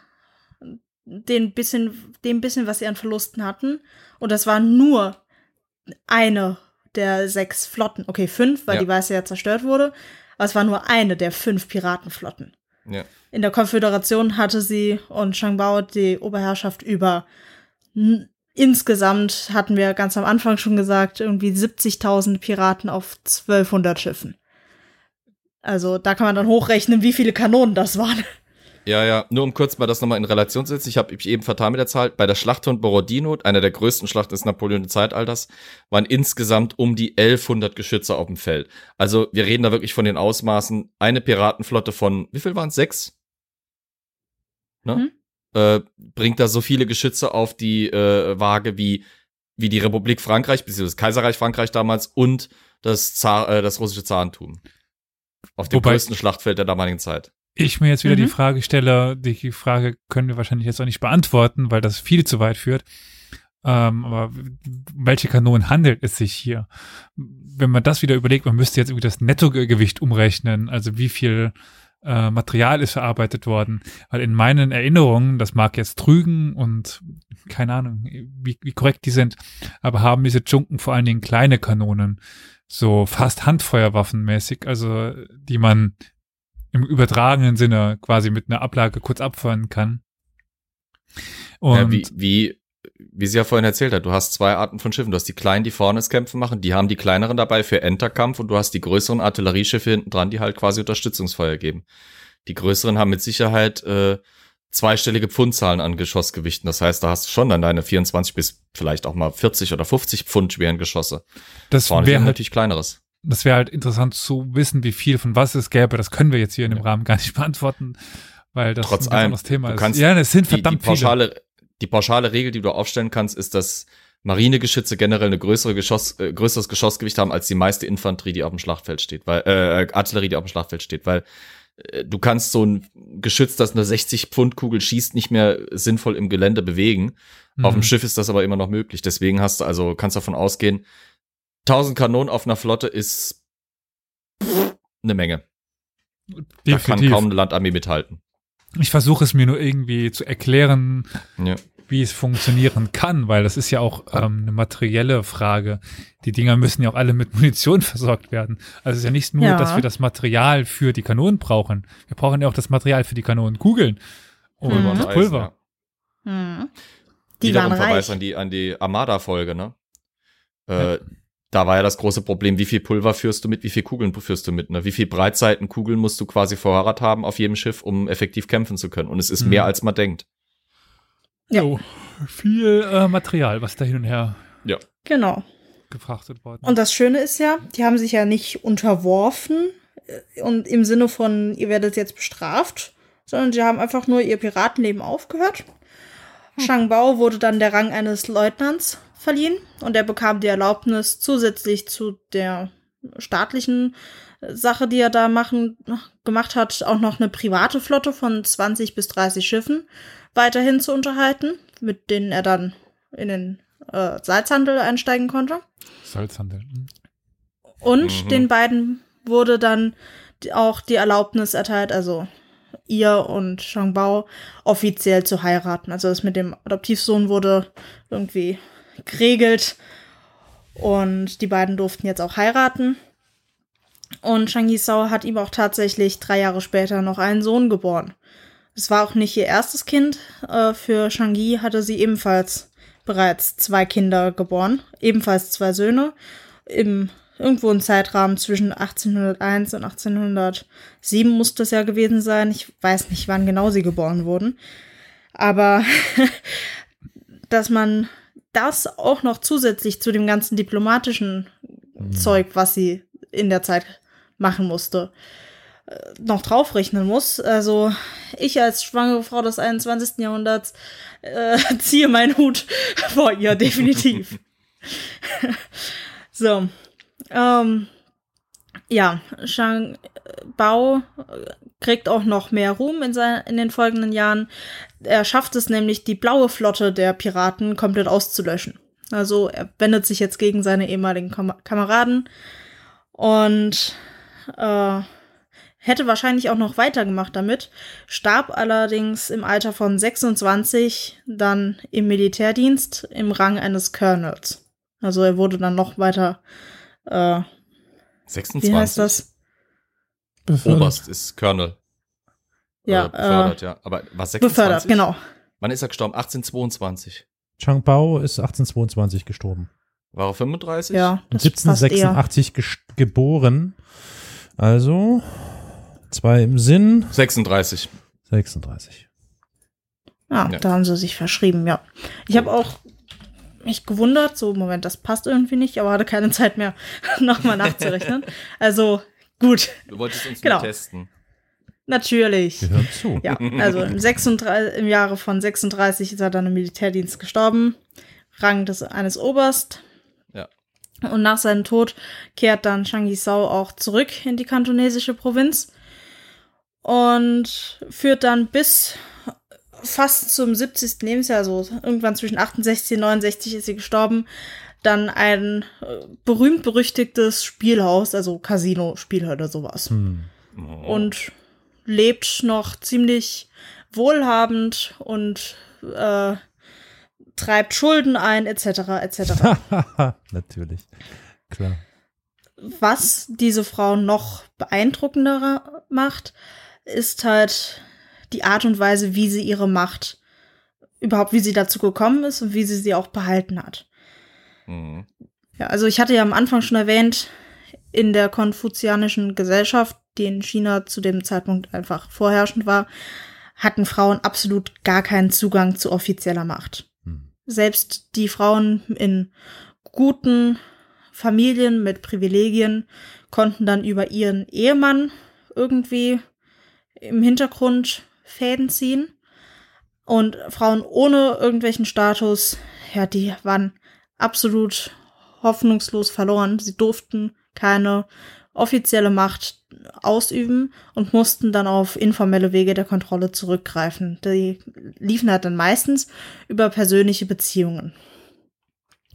S5: den bisschen, dem bisschen, was sie an Verlusten hatten. Und das war nur eine der sechs Flotten. Okay, fünf, weil
S1: Ja.
S5: die weiße ja zerstört wurde. Aber es war nur eine der fünf Piratenflotten.
S1: Ja.
S5: In der Konföderation hatte sie und Shangbao die Oberherrschaft über insgesamt hatten wir ganz am Anfang schon gesagt, irgendwie 70.000 Piraten auf 1200 Schiffen. Also da kann man dann hochrechnen, wie viele Kanonen das waren.
S1: Ja, ja, nur um kurz mal das nochmal in Relation zu setzen. Ich habe eben vertan mit der Zahl. Bei der Schlacht von Borodino, einer der größten Schlachten des Napoleon-Zeitalters, waren insgesamt um die 1100 Geschütze auf dem Feld. Also wir reden da wirklich von den Ausmaßen. Eine Piratenflotte von, wie viel waren es? Sechs? Ne?
S5: Mhm.
S1: Äh, bringt da so viele Geschütze auf die äh, Waage wie, wie die Republik Frankreich, beziehungsweise das Kaiserreich Frankreich damals und das, Zar, äh, das russische Zarentum. Auf dem
S4: Wobei-
S1: größten Schlachtfeld der damaligen Zeit.
S4: Ich mir jetzt wieder
S5: Mhm.
S4: die Frage stelle, die Frage können wir wahrscheinlich jetzt auch nicht beantworten, weil das viel zu weit führt. Ähm, aber welche Kanonen handelt es sich hier? Wenn man das wieder überlegt, man müsste jetzt irgendwie das Nettogewicht umrechnen, also wie viel äh, Material ist verarbeitet worden. Weil in meinen Erinnerungen, das mag jetzt trügen und keine Ahnung, wie, wie korrekt die sind, aber haben diese Junken vor allen Dingen kleine Kanonen, so fast Handfeuerwaffenmäßig, also die man im übertragenen Sinne quasi mit einer Ablage kurz abfeuern kann. Und
S1: Ja, wie, wie, wie sie ja vorhin erzählt hat, du hast zwei Arten von Schiffen. Du hast die kleinen, die vorne das Kämpfen machen, die haben die kleineren dabei für Enterkampf und du hast die größeren Artillerieschiffe hinten dran, die halt quasi Unterstützungsfeuer geben. Die größeren haben mit Sicherheit äh, zweistellige Pfundzahlen an Geschossgewichten. Das heißt, da hast du schon dann deine 24 bis vielleicht auch mal 40 oder 50 Pfund schweren Geschosse.
S4: das wäre halt,
S1: natürlich kleineres.
S4: Das wäre halt interessant zu wissen, wie viel von was es gäbe. Das können wir jetzt hier in dem
S1: Ja.
S4: Rahmen gar nicht beantworten, weil das
S1: Trotz
S4: ein
S1: allem,
S4: anderes Thema
S1: du
S4: ist. ja, es sind
S1: Die, die,
S4: verdammt viele.
S1: pauschale, die pauschale Regel, die du aufstellen kannst, ist, dass Marinegeschütze generell eine größere Geschoss, äh, größeres Geschossgewicht haben als die meiste Infanterie, die auf dem Schlachtfeld steht, weil äh, Artillerie, die auf dem Schlachtfeld steht, weil äh, du kannst so ein Geschütz, das eine 60 Pfund Kugel schießt, nicht mehr sinnvoll im Gelände bewegen. Auf dem
S4: Mhm.
S1: Schiff ist das aber immer noch möglich. Deswegen hast du also kannst davon ausgehen, 1000 Kanonen auf einer Flotte ist eine Menge. Da kann
S4: Definitiv.
S1: kaum eine Landarmee mithalten.
S4: Ich versuche es mir nur irgendwie zu erklären,
S1: Ja.
S4: wie es funktionieren kann, weil das ist ja auch ähm, eine materielle Frage. Die Dinger müssen ja auch alle mit Munition versorgt werden. Also es ist ja nicht nur,
S5: Ja.
S4: dass wir das Material für die Kanonen brauchen. Wir brauchen ja auch das Material für die Kanonenkugeln und
S5: Mhm.
S4: das Pulver.
S1: ja.
S5: Hm. Die
S1: Wiederum
S5: waren
S1: Verweis
S5: reich.
S1: an die, an die Armada-Folge, ne? Äh, Da war ja das große Problem, wie viel Pulver führst du mit, wie viel Kugeln führst du mit, ne? Wie viel Breitseitenkugeln musst du quasi vorrat haben auf jedem Schiff, um effektiv kämpfen zu können. Und es ist
S4: Mhm.
S1: mehr, als man denkt.
S5: Ja.
S4: Jo, viel äh, Material, was da hin und her
S5: Genau.
S4: gefrachtet worden
S5: Und das Schöne ist ja, die haben sich ja nicht unterworfen äh, und im Sinne von, ihr werdet jetzt bestraft, sondern sie haben einfach nur ihr Piratenleben aufgehört. Shang Bao wurde dann der Rang eines Leutnants verliehen und er bekam die Erlaubnis, zusätzlich zu der staatlichen äh, Sache, die er da machen, gemacht hat, auch noch eine private Flotte von 20 bis 30 Schiffen weiterhin zu unterhalten, mit denen er dann in den äh, Salzhandel einsteigen konnte.
S4: Salzhandel. hm.
S5: Und
S1: Mhm.
S5: den beiden wurde dann auch die Erlaubnis erteilt, also ihr und Shangbao offiziell zu heiraten. Also das mit dem Adoptivsohn wurde irgendwie geregelt und die beiden durften jetzt auch heiraten. Und Shang Yisao hat ihm auch tatsächlich drei Jahre später noch einen Sohn geboren. Es war auch nicht ihr erstes Kind. Äh, für Shang Yi hatte sie ebenfalls bereits zwei Kinder geboren, ebenfalls zwei Söhne im irgendwo im Zeitrahmen zwischen 1801 und 1807 muss das ja gewesen sein. Ich weiß nicht, wann genau sie geboren wurden. Aber dass man das auch noch zusätzlich zu dem ganzen diplomatischen Zeug, was sie in der Zeit machen musste, äh, noch draufrechnen muss. Also ich als schwangere Frau des 21. Jahrhunderts äh, ziehe meinen Hut vor ihr, definitiv. so. Ähm, ja, Shang Bao kriegt auch noch mehr Ruhm in, sein, in den folgenden Jahren. Er schafft es nämlich, die blaue Flotte der Piraten komplett auszulöschen. Also er wendet sich jetzt gegen seine ehemaligen Kam Kameraden und äh, hätte wahrscheinlich auch noch weitergemacht damit, starb allerdings im Alter von 26 dann im Militärdienst im Rang eines Colonels. Also er wurde dann noch weiter, äh,
S1: 26.
S5: wie heißt das?
S2: Befördert.
S1: Oberst ist Colonel.
S5: Ja,
S1: Äh, befördert, ja. Aber was 26?
S5: Befördert, genau.
S1: Wann ist er gestorben? 1822.
S3: Chang Bao ist 1822 gestorben.
S1: War er 35?
S5: Ja,
S3: Und
S5: das passt eher.
S3: 1786 ges- geboren. Also zwei im Sinn,
S1: 36.
S3: 36.
S5: Ja,
S1: Ja.
S5: da haben sie sich verschrieben, ja. Ich habe auch mich gewundert, so, Moment, das passt irgendwie nicht, aber hatte keine Zeit mehr, nochmal nachzurechnen. Also, gut,
S1: Du wolltest uns
S5: Genau.
S1: nur testen.
S5: natürlich.
S3: Wir hören zu.
S5: Ja, also im, 36, im Jahre von 36 ist er dann im Militärdienst gestorben. Rang des eines Oberst.
S1: Ja.
S5: Und nach seinem Tod kehrt dann Shang Yisao auch zurück in die kantonesische Provinz und führt dann bis fast zum 70. Lebensjahr, also irgendwann zwischen 68 und 69 ist sie gestorben, dann ein äh, berühmt-berüchtigtes Spielhaus, also Casino-Spiel oder sowas
S3: Hm.
S1: Oh.
S5: und lebt noch ziemlich wohlhabend und äh, treibt Schulden ein, etc. etc.
S3: Natürlich. Klar.
S5: Was diese Frau noch beeindruckender macht, ist halt die Art und Weise, wie sie ihre Macht überhaupt, wie sie dazu gekommen ist und wie sie sie auch behalten hat.
S1: Mhm.
S5: Ja, also ich hatte ja am Anfang schon erwähnt, in der konfuzianischen Gesellschaft, die in China zu dem Zeitpunkt einfach vorherrschend war, hatten Frauen absolut gar keinen Zugang zu offizieller Macht.
S3: Hm.
S5: Selbst die Frauen in guten Familien mit Privilegien konnten dann über ihren Ehemann irgendwie im Hintergrund Fäden ziehen. Und Frauen ohne irgendwelchen Status, ja, die waren absolut hoffnungslos verloren. Sie durften keine offizielle Macht ausüben und mussten dann auf informelle Wege der Kontrolle zurückgreifen. Die liefen halt dann meistens über persönliche Beziehungen.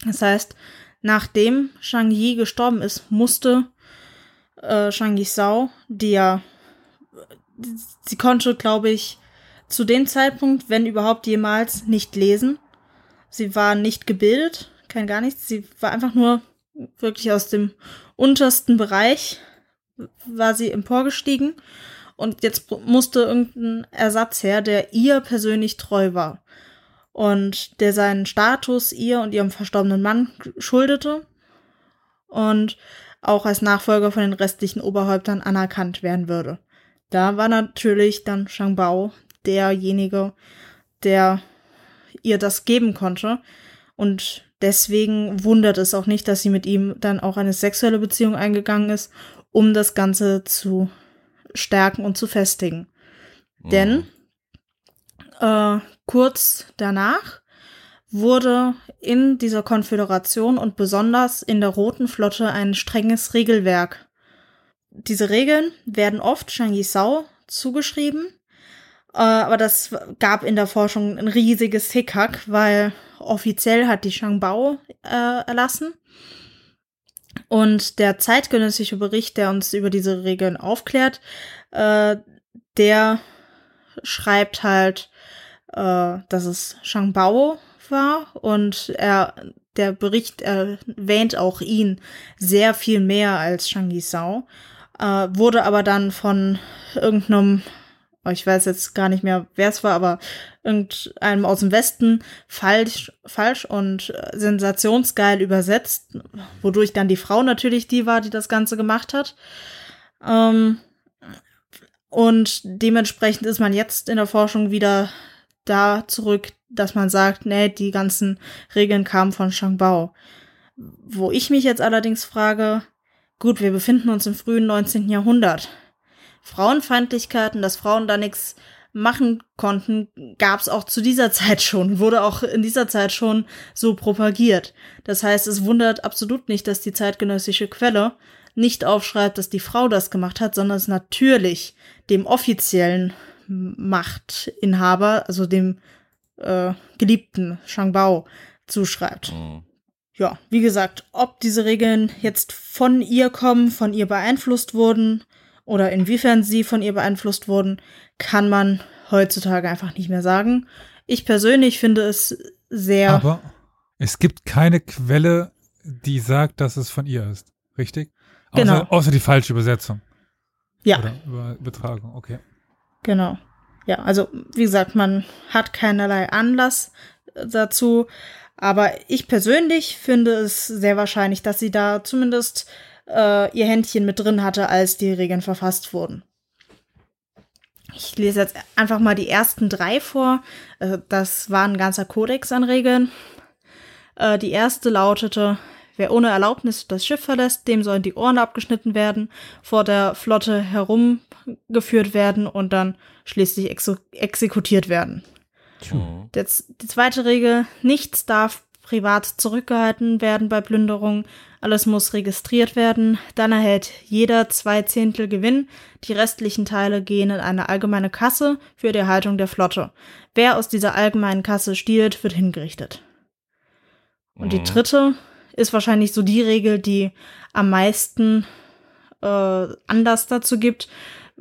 S5: Das heißt, nachdem Shang Yi gestorben ist, musste äh, Shang Yisao, die ja, sie konnte, glaube ich, zu dem Zeitpunkt, wenn überhaupt jemals, nicht lesen. Sie war nicht gebildet, kein gar nichts. Sie war einfach nur wirklich aus dem untersten Bereich war sie emporgestiegen und jetzt musste irgendein Ersatz her, der ihr persönlich treu war und der seinen Status ihr und ihrem verstorbenen Mann schuldete und auch als Nachfolger von den restlichen Oberhäuptern anerkannt werden würde. Da war natürlich dann Shang Bao derjenige, der ihr das geben konnte und deswegen wundert es auch nicht, dass sie mit ihm dann auch eine sexuelle Beziehung eingegangen ist, um das Ganze zu stärken und zu festigen. Denn äh, kurz danach wurde in dieser Konföderation und besonders in der Roten Flotte ein strenges Regelwerk. Diese Regeln werden oft Shang Yisao zugeschrieben, äh, aber das gab in der Forschung ein riesiges Hickhack, weil offiziell hat die Shang Bao äh, erlassen. Und der zeitgenössische Bericht, der uns über diese Regeln aufklärt, äh, der schreibt halt, äh, dass es Shang Bao war und er, der Bericht erwähnt auch ihn sehr viel mehr als Shang Yisao, äh, wurde aber dann von irgendeinem ich weiß jetzt gar nicht mehr, wer es war, aber irgendeinem aus dem Westen falsch, falsch und äh, sensationsgeil übersetzt, wodurch dann die Frau natürlich die war, die das Ganze gemacht hat. Ähm, und dementsprechend ist man jetzt in der Forschung wieder da zurück, dass man sagt, nee, die ganzen Regeln kamen von Shang Bao. Wo ich mich jetzt allerdings frage, gut, wir befinden uns im frühen 19. Jahrhundert. Frauenfeindlichkeiten, dass Frauen da nichts machen konnten, gab es auch zu dieser Zeit schon, wurde auch in dieser Zeit schon so propagiert. Das heißt, es wundert absolut nicht, dass die zeitgenössische Quelle nicht aufschreibt, dass die Frau das gemacht hat, sondern es natürlich dem offiziellen Machtinhaber, also dem äh, geliebten Shangbao, zuschreibt.
S1: Mhm.
S5: Ja, wie gesagt, ob diese Regeln jetzt von ihr kommen, von ihr beeinflusst wurden oder inwiefern sie von ihr beeinflusst wurden, kann man heutzutage einfach nicht mehr sagen. Ich persönlich finde es sehr.
S4: Aber es gibt keine Quelle, die sagt, dass es von ihr ist. Richtig?
S5: Genau.
S4: Außer, außer die falsche Übersetzung.
S5: ja,
S4: Oder Über Übertragung, okay.
S5: genau. Ja, also wie gesagt, man hat keinerlei Anlass dazu. Aber ich persönlich finde es sehr wahrscheinlich, dass sie da zumindest äh, ihr Händchen mit drin hatte, als die Regeln verfasst wurden. Ich lese jetzt einfach mal die ersten drei vor. Äh, das war ein ganzer Kodex an Regeln. Äh, die erste lautete, wer ohne Erlaubnis das Schiff verlässt, dem sollen die Ohren abgeschnitten werden, vor der Flotte herumgeführt werden und dann schließlich exekutiert werden.
S1: Mhm.
S5: Die zweite Regel, nichts darf privat zurückgehalten werden bei Plünderung, alles muss registriert werden, dann erhält jeder zwei Zehntel Gewinn, die restlichen Teile gehen in eine allgemeine Kasse für die Erhaltung der Flotte. Wer aus dieser allgemeinen Kasse stiehlt, wird hingerichtet. Und die
S1: Mhm.
S5: dritte ist wahrscheinlich so die Regel, die am meisten äh, Anlass dazu gibt,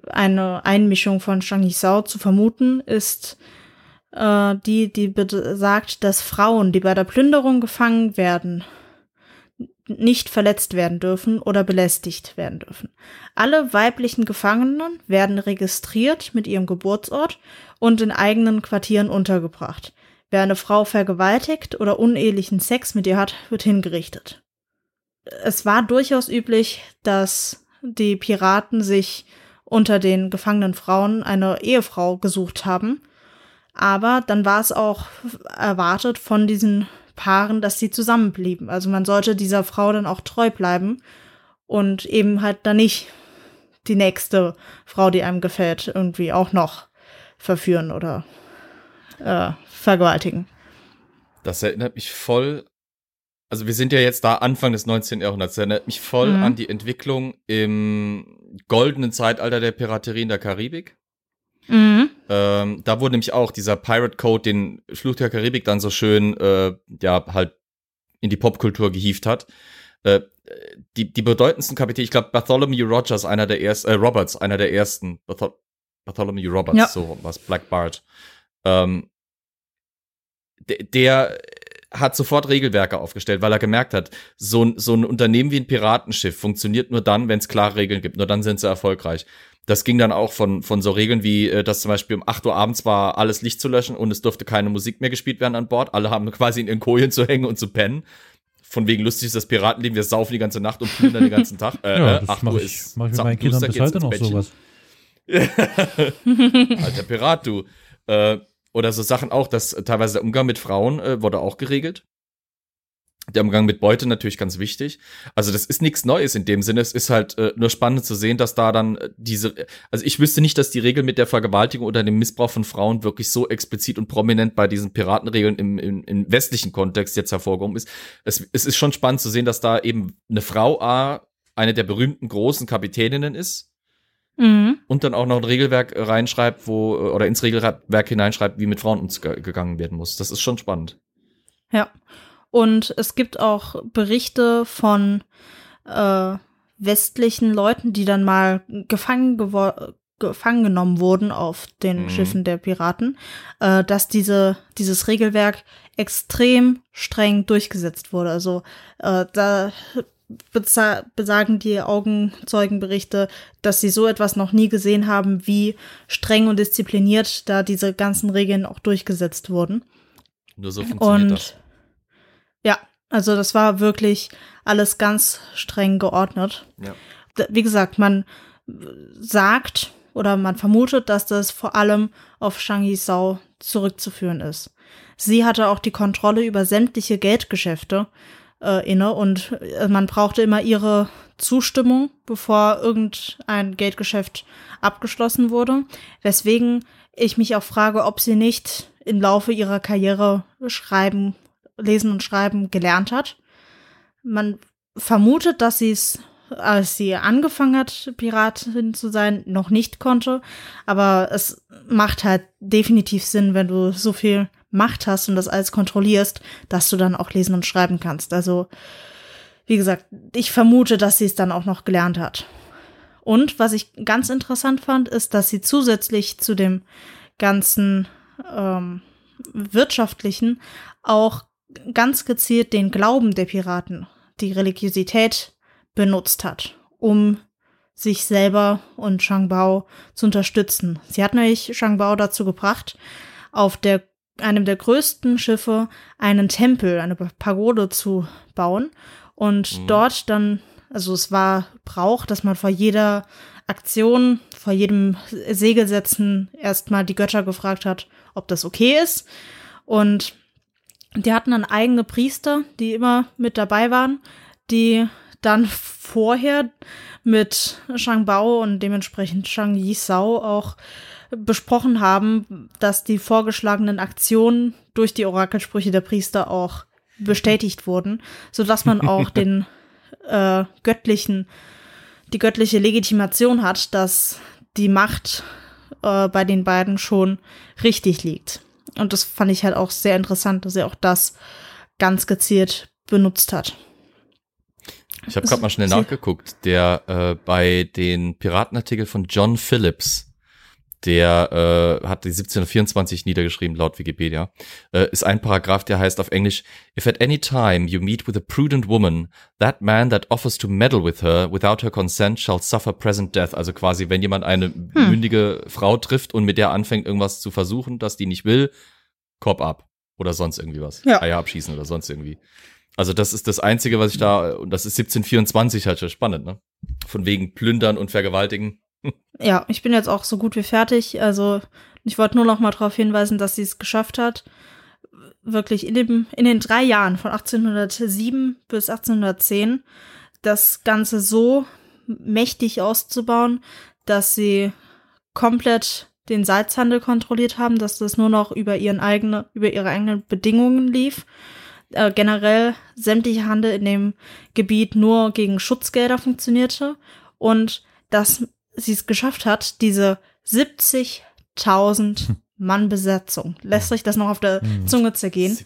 S5: eine Einmischung von Shang Yisao zu vermuten, ist äh, die, die besagt, dass Frauen, die bei der Plünderung gefangen werden, nicht verletzt werden dürfen oder belästigt werden dürfen. Alle weiblichen Gefangenen werden registriert mit ihrem Geburtsort und in eigenen Quartieren untergebracht. Wer eine Frau vergewaltigt oder unehelichen Sex mit ihr hat, wird hingerichtet. Es war durchaus üblich, dass die Piraten sich unter den gefangenen Frauen eine Ehefrau gesucht haben. Aber dann war es auch erwartet von diesen Paaren, dass sie zusammenblieben. Also man sollte dieser Frau dann auch treu bleiben und eben halt dann nicht die nächste Frau, die einem gefällt, irgendwie auch noch verführen oder äh, vergewaltigen.
S1: Das erinnert mich voll. Also wir sind ja jetzt da Anfang des 19. Jahrhunderts. Das erinnert mich voll
S5: Mhm.
S1: an die Entwicklung im goldenen Zeitalter der Piraterie in der Karibik.
S5: Mhm.
S1: Ähm, da wurde nämlich auch dieser Pirate Code, den Fluch der Karibik dann so schön, äh, ja, halt in die Popkultur gehievt hat. Äh, die, die bedeutendsten Kapitäne, ich glaube, Bartholomew Rogers, einer der ersten, äh, Roberts, einer der ersten, Barthol Bartholomew Roberts,
S5: Ja.
S1: so was, Black Bart. Ähm, der, hat sofort Regelwerke aufgestellt, weil er gemerkt hat, so ein, so ein Unternehmen wie ein Piratenschiff funktioniert nur dann, wenn es klare Regeln gibt. Nur dann sind sie erfolgreich. Das ging dann auch von, von so Regeln wie, äh, dass zum Beispiel um 8 Uhr abends war, alles Licht zu löschen und es durfte keine Musik mehr gespielt werden an Bord. Alle haben quasi in ihren Kojen zu hängen und zu pennen. Von wegen lustig ist das Piratenleben, wir saufen die ganze Nacht und plündern den ganzen Tag. Äh,
S3: Ja,
S1: äh,
S3: das
S1: 8
S3: mache
S1: Uhr
S3: ich,
S1: ist
S3: mach ich mit meinen Kindern bis heute noch
S1: Bettchen.
S3: sowas.
S1: Alter Pirat, du. Äh, oder so Sachen auch, dass teilweise der Umgang mit Frauen äh, wurde auch geregelt. Der Umgang mit Beute natürlich ganz wichtig. Also das ist nichts Neues in dem Sinne. Es ist halt äh, nur spannend zu sehen, dass da dann äh, diese, also ich wüsste nicht, dass die Regel mit der Vergewaltigung oder dem Missbrauch von Frauen wirklich so explizit und prominent bei diesen Piratenregeln im, im, im westlichen Kontext jetzt hervorgehoben ist. Es, es ist schon spannend zu sehen, dass da eben eine Frau A eine der berühmten großen Kapitäninnen ist
S5: Mhm.
S1: und dann auch noch ein Regelwerk reinschreibt, wo, äh, oder ins Regelwerk hineinschreibt, wie mit Frauen umgegangen werden muss. Das ist schon spannend.
S5: Ja. Und es gibt auch Berichte von äh, westlichen Leuten, die dann mal gefangen, gewo- gefangen genommen wurden auf den
S1: Mhm.
S5: Schiffen der Piraten, äh, dass diese, dieses Regelwerk extrem streng durchgesetzt wurde. Also äh, da besagen die Augenzeugenberichte, dass sie so etwas noch nie gesehen haben, wie streng und diszipliniert da diese ganzen Regeln auch durchgesetzt wurden.
S1: Nur so funktioniert
S5: Und
S1: das.
S5: Ja, also das war wirklich alles ganz streng geordnet.
S1: Ja.
S5: Wie gesagt, man äh, sagt oder man vermutet, dass das vor allem auf Shang Yisao zurückzuführen ist. Sie hatte auch die Kontrolle über sämtliche Geldgeschäfte äh, inne und äh, man brauchte immer ihre Zustimmung, bevor irgendein Geldgeschäft abgeschlossen wurde. Weswegen ich mich auch frage, ob sie nicht im Laufe ihrer Karriere schreiben, lesen und schreiben gelernt hat. Man vermutet, dass sie es, als sie angefangen hat, Piratin zu sein, noch nicht konnte. Aber es macht halt definitiv Sinn, wenn du so viel Macht hast und das alles kontrollierst, dass du dann auch lesen und schreiben kannst. Also, wie gesagt, ich vermute, dass sie es dann auch noch gelernt hat. Und was ich ganz interessant fand, ist, dass sie zusätzlich zu dem ganzen ähm, wirtschaftlichen auch ganz gezielt den Glauben der Piraten, die Religiosität benutzt hat, um sich selber und Shangbao zu unterstützen. Sie hat nämlich Shangbao dazu gebracht, auf der, einem der größten Schiffe einen Tempel, eine Pagode zu bauen und mhm. dort dann, also es war Brauch, dass man vor jeder Aktion, vor jedem Segelsetzen erstmal die Götter gefragt hat, ob das okay ist. Und die hatten dann eigene Priester, die immer mit dabei waren, die dann vorher mit Shang Bao und dementsprechend Shang Yisao auch besprochen haben, dass die vorgeschlagenen Aktionen durch die Orakelsprüche der Priester auch bestätigt wurden, so dass man auch den äh, göttlichen, die göttliche Legitimation hat, dass die Macht äh, bei den beiden schon richtig liegt. Und das fand ich halt auch sehr interessant, dass er auch das ganz gezielt benutzt hat.
S1: Ich habe gerade mal schnell nachgeguckt. Der äh, bei den Piratenartikel von John Phillips, der äh, hat die 1724 niedergeschrieben laut Wikipedia, äh, ist ein Paragraph, der heißt auf Englisch: If at any time you meet with a prudent woman, that man that offers to meddle with her without her consent shall suffer present death. Also quasi, wenn jemand eine hm. mündige Frau trifft und mit der anfängt irgendwas zu versuchen, dass die nicht will, Korb ab oder sonst irgendwie was, ja. Eier abschießen oder sonst irgendwie. Also das ist das Einzige, was ich da, und das ist 1724 halt schon spannend, ne? Von wegen Plündern und Vergewaltigen.
S5: Ja, ich bin jetzt auch so gut wie fertig. Also ich wollte nur noch mal darauf hinweisen, dass sie es geschafft hat, wirklich in, dem, in den drei Jahren von 1807 bis 1810 das Ganze so mächtig auszubauen, dass sie komplett den Salzhandel kontrolliert haben, dass das nur noch über ihren eigene, über ihre eigenen Bedingungen lief äh, generell sämtliche Handel in dem Gebiet nur gegen Schutzgelder funktionierte und dass sie es geschafft hat, diese 70.000 Mann Besetzung, lässt sich das noch auf der hm. Zunge zergehen,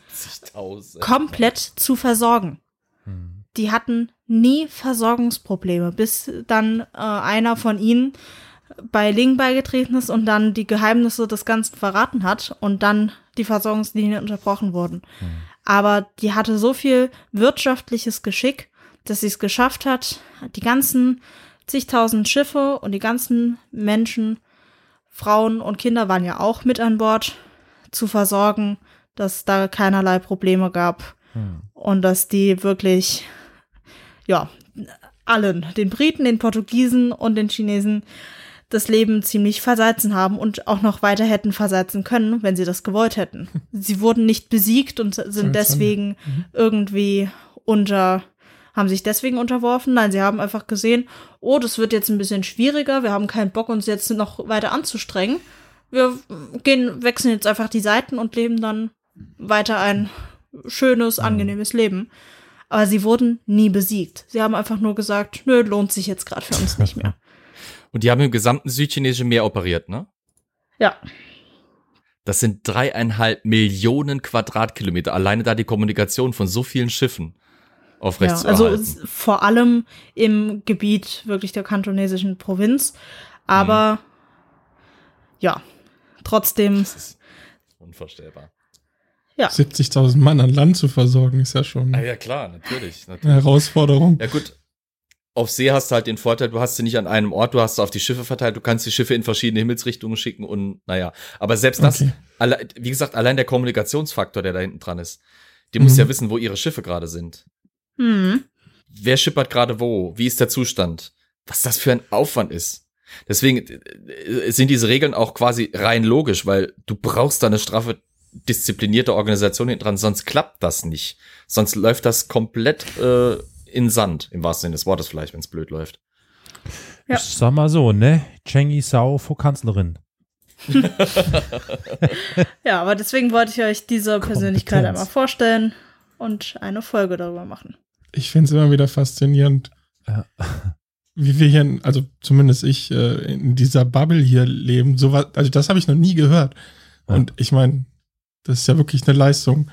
S5: komplett zu versorgen. Hm. Die hatten nie Versorgungsprobleme, bis dann äh, einer von ihnen bei Ling beigetreten ist und dann die Geheimnisse des Ganzen verraten hat und dann die Versorgungslinien unterbrochen wurden. Hm aber die hatte so viel wirtschaftliches Geschick, dass sie es geschafft hat, die ganzen zigtausend Schiffe und die ganzen Menschen, Frauen und Kinder waren ja auch mit an Bord, zu versorgen, dass da keinerlei Probleme gab hm. und dass die wirklich, ja, allen, den Briten, den Portugiesen und den Chinesen, das Leben ziemlich versalzen haben und auch noch weiter hätten versalzen können, wenn sie das gewollt hätten. Sie wurden nicht besiegt und sind deswegen mhm. irgendwie unter, haben sich deswegen unterworfen. Nein, sie haben einfach gesehen, oh, das wird jetzt ein bisschen schwieriger, wir haben keinen Bock, uns jetzt noch weiter anzustrengen. Wir gehen, wechseln jetzt einfach die Seiten und leben dann weiter ein schönes, mhm. angenehmes Leben. Aber sie wurden nie besiegt. Sie haben einfach nur gesagt, nö, lohnt sich jetzt gerade für uns nicht mehr.
S1: Und die haben im gesamten südchinesischen Meer operiert, ne?
S5: Ja.
S1: Das sind dreieinhalb Millionen Quadratkilometer. Alleine da die Kommunikation von so vielen Schiffen aufrechtzuerhalten. Ja, also
S5: vor allem im Gebiet wirklich der kantonesischen Provinz. Aber mhm. ja, trotzdem. Das ist
S1: unvorstellbar.
S2: Ja. 70.000 Mann an Land zu versorgen, ist ja schon.
S1: Ah, ja, klar, natürlich, natürlich.
S2: Eine Herausforderung.
S1: Ja, gut auf See hast du halt den Vorteil, du hast sie nicht an einem Ort, du hast sie auf die Schiffe verteilt, du kannst die Schiffe in verschiedene Himmelsrichtungen schicken und naja. Aber selbst das, okay. alle, wie gesagt, allein der Kommunikationsfaktor, der da hinten dran ist, die mhm. muss ja wissen, wo ihre Schiffe gerade sind. Mhm. Wer schippert gerade wo? Wie ist der Zustand? Was das für ein Aufwand ist. Deswegen äh, sind diese Regeln auch quasi rein logisch, weil du brauchst da eine straffe, disziplinierte Organisation hinten dran, sonst klappt das nicht. Sonst läuft das komplett äh, in Sand, im wahrsten Sinne des Wortes vielleicht, wenn es blöd läuft.
S5: Ja.
S3: Ich sag mal so, ne? Chengi Sao vor Kanzlerin.
S5: Ja, aber deswegen wollte ich euch diese Persönlichkeit
S3: Kompetenz.
S5: einmal vorstellen und eine Folge darüber machen.
S2: Ich finde es immer wieder faszinierend,
S3: Ja.
S2: wie wir hier, also zumindest ich, äh, in dieser Bubble hier leben. So was, also das habe ich noch nie gehört.
S3: Ja.
S2: Und ich meine, das ist ja wirklich eine Leistung,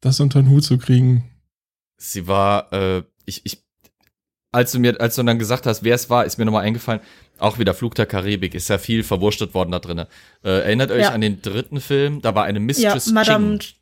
S2: das unter den Hut zu kriegen.
S1: Sie war, äh, ich, ich, als du mir, als du dann gesagt hast, wer es war, ist mir nochmal eingefallen, auch wieder Flug der Karibik, ist ja viel verwurstet worden da drinne. Äh, erinnert euch
S5: Ja.
S1: an den dritten Film? Da war eine
S5: Ja,
S1: Mistress
S5: Madame,
S1: Ching.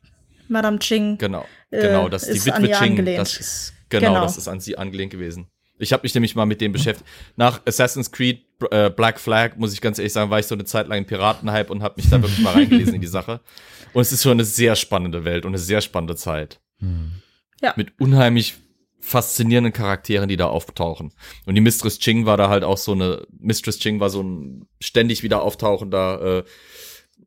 S5: Madame Ching.
S1: Genau,
S5: äh,
S1: genau, das ist die Witwe Ching.
S5: angelehnt.
S1: Das ist, genau,
S5: Genau.
S1: das ist an sie angelehnt gewesen. Ich habe mich nämlich mal mit dem beschäftigt. Nach Assassin's Creed äh, Black Flag, muss ich ganz ehrlich sagen, war ich so eine Zeit lang im Piratenhype und habe mich da wirklich mal reingelesen in die Sache. Und es ist schon eine sehr spannende Welt und eine sehr spannende Zeit.
S3: Hm.
S1: Mit unheimlich faszinierenden Charakteren, die da auftauchen. Und die Mistress Ching war da halt auch so eine, Mistress Ching war so ein ständig wieder auftauchender, äh,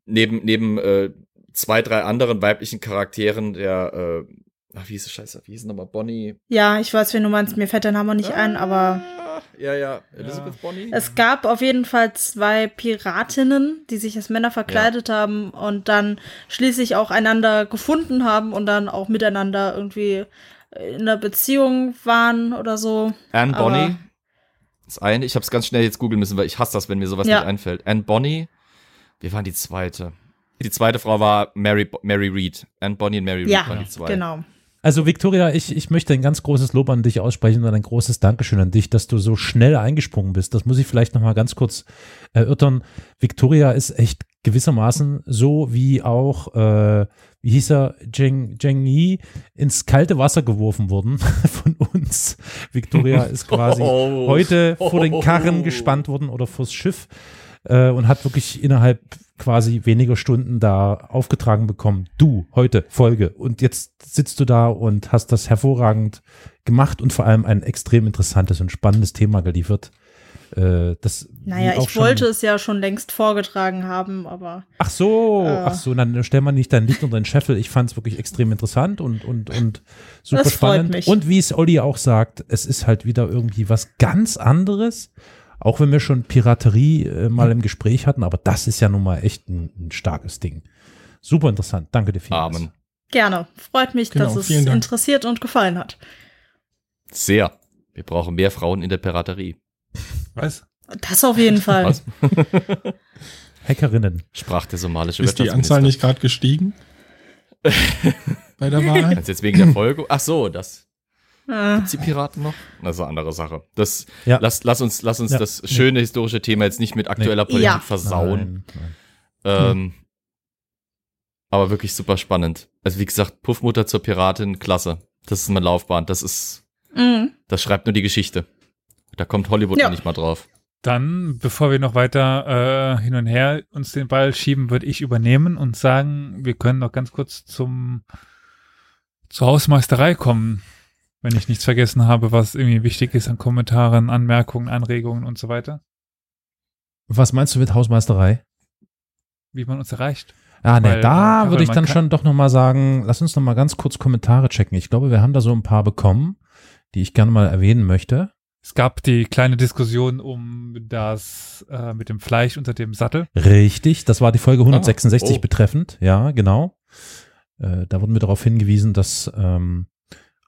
S1: neben, neben äh, zwei, drei anderen weiblichen Charakteren, der, äh, ach, wie hieß es, scheiße, wie hieß es nochmal, Bonnie?
S5: Ja, ich weiß, wen du meinst. Mir fällt der Name nicht ein, aber
S1: Ah, Ja, ja, Elizabeth Bonnie?
S5: es gab auf jeden Fall zwei Piratinnen, die sich als Männer verkleidet haben und dann schließlich auch einander gefunden haben und dann auch miteinander irgendwie in einer Beziehung waren oder so.
S1: Anne
S5: aber-
S1: Bonny. Das eine, ich habe es ganz schnell jetzt googeln müssen, weil ich hasse das, wenn mir sowas
S5: Ja.
S1: nicht einfällt. Anne Bonny. Wir waren die zweite. Die zweite Frau war Mary, Mary Reed. Anne Bonny und Mary Reed
S5: Ja,
S1: waren die zwei.
S5: genau.
S3: Also Victoria, ich, ich möchte ein ganz großes Lob an dich aussprechen und ein großes Dankeschön an dich, dass du so schnell eingesprungen bist. Das muss ich vielleicht noch mal ganz kurz erörtern. Victoria ist echt gewissermaßen so wie auch, äh, wie hieß er, Zheng, Zheng Yi, ins kalte Wasser geworfen worden von uns. Victoria ist quasi
S1: Oh.
S3: heute vor den Karren gespannt worden oder vors Schiff äh, und hat wirklich innerhalb quasi weniger Stunden da aufgetragen bekommen. Du, heute, Folge. Und jetzt sitzt du da und hast das hervorragend gemacht und vor allem ein extrem interessantes und spannendes Thema geliefert. Äh, das
S5: Naja, ich wollte es ja schon längst vorgetragen haben, aber
S3: Ach so,
S5: Äh.
S3: ach so, dann stell mal nicht dein Licht unter den Scheffel. Ich fand es wirklich extrem interessant und, und, und super spannend.
S5: mich.
S3: Und wie es Olli auch sagt, es ist halt wieder irgendwie was ganz anderes. Auch wenn wir schon Piraterie äh, mal im Gespräch hatten, aber das ist ja nun mal echt ein, ein starkes Ding. Super interessant. Danke dir vielmals.
S1: Amen.
S5: gerne. Freut mich,
S2: Genau,
S5: dass es interessiert und gefallen hat.
S1: Sehr. Wir brauchen mehr Frauen in der Piraterie.
S4: Was?
S5: Das auf jeden Fall.
S1: Was?
S3: Hackerinnen.
S1: Sprach der somalische
S2: Ist die. Anzahl nicht gerade gestiegen? Bei der Wahl?
S1: Jetzt wegen der Folge? Ach so, das.
S5: Äh,
S1: Gibt's die Piraten noch? Das ist eine andere Sache. Das,
S3: Ja.
S1: lass, lass uns, lass uns
S3: Ja.
S1: das schöne historische Thema jetzt nicht mit aktueller Politik
S5: Ja.
S1: versauen.
S3: Nein, nein.
S1: Ähm, aber wirklich super spannend. Also wie gesagt, Puffmutter zur Piratin, klasse. Das ist meine Laufbahn. Das ist,
S5: mhm.
S1: das schreibt nur die Geschichte. Da kommt Hollywood
S5: Ja.
S1: noch nicht mal drauf.
S4: Dann, bevor wir noch weiter äh, hin und her uns den Ball schieben, würde ich übernehmen und sagen, wir können noch ganz kurz zum zur Hausmeisterei kommen, wenn ich nichts vergessen habe, was irgendwie wichtig ist an Kommentaren, Anmerkungen, Anregungen und so weiter,
S3: Was meinst du mit Hausmeisterei?
S4: wie man uns erreicht.
S3: Ah, ne, da würde ich dann schon doch noch mal sagen, lass uns noch mal ganz kurz Kommentare checken. Ich glaube, wir haben da so ein paar bekommen, die ich gerne mal erwähnen möchte.
S4: Es gab die kleine Diskussion um das äh, mit dem Fleisch unter dem Sattel.
S3: Richtig, das war die Folge 166
S1: oh.
S3: betreffend, ja, genau. Äh, da wurden wir darauf hingewiesen, dass, ähm,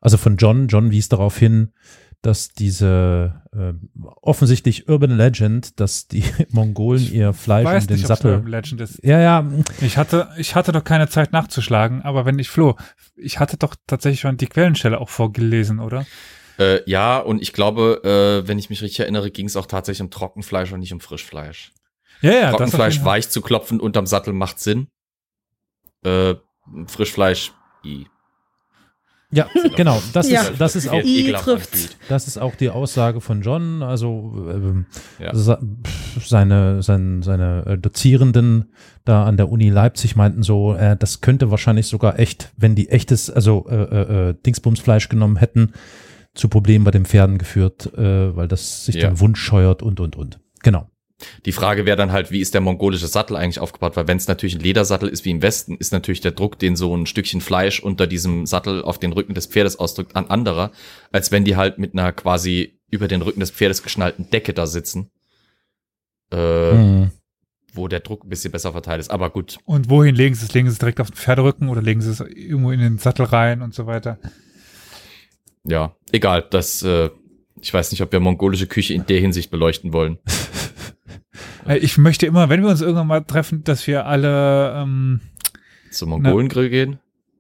S3: also von John, John wies darauf hin, dass diese äh, offensichtlich Urban Legend, dass die Mongolen ihr Fleisch
S4: Weiß
S3: und den
S4: nicht,
S3: Sattel.
S4: Urban Legend ist.
S3: Ja, ja,
S4: Ich hatte, ich hatte doch keine Zeit nachzuschlagen, aber wenn ich floh, ich hatte doch tatsächlich schon die Quellenstelle auch vorgelesen, oder?
S1: Äh, ja, und ich glaube, äh, wenn ich mich richtig erinnere, ging es auch tatsächlich um Trockenfleisch und nicht um Frischfleisch.
S4: Ja, ja,
S1: Trockenfleisch weich zu klopfen unterm Sattel macht Sinn. Äh, Frischfleisch, i.
S3: ja, genau. Das
S5: Ja.
S3: ist, das ist auch,
S5: I
S3: das ist auch die Aussage von John. Also ähm,
S1: Ja.
S3: sa- pf, seine, seine, seine äh, Dozierenden da an der Uni Leipzig meinten so, äh, das könnte wahrscheinlich sogar echt, wenn die echtes, also äh, äh, äh, Dingsbumsfleisch genommen hätten, zu Problemen bei den Pferden geführt, äh, weil das sich
S1: Ja.
S3: dann wund scheuert und und und. Genau.
S1: Die Frage wäre dann halt, wie ist der mongolische Sattel eigentlich aufgebaut? Weil wenn es natürlich ein Ledersattel ist wie im Westen, ist natürlich der Druck, den so ein Stückchen Fleisch unter diesem Sattel auf den Rücken des Pferdes ausdrückt, an anderer, als wenn die halt mit einer quasi über den Rücken des Pferdes geschnallten Decke da sitzen. Äh,
S3: Hm.
S1: wo der Druck ein bisschen besser verteilt ist. Aber gut,
S4: Und wohin legen sie es? Legen sie es direkt auf den Pferderücken oder legen sie es irgendwo in den Sattel rein und so weiter?
S1: ja, egal. Das, äh, ich weiß nicht, ob wir mongolische Küche in der Hinsicht beleuchten wollen.
S4: Äh, Ich möchte immer, wenn wir uns irgendwann mal treffen, dass wir alle, ähm,
S1: Zum Mongolengrill gehen.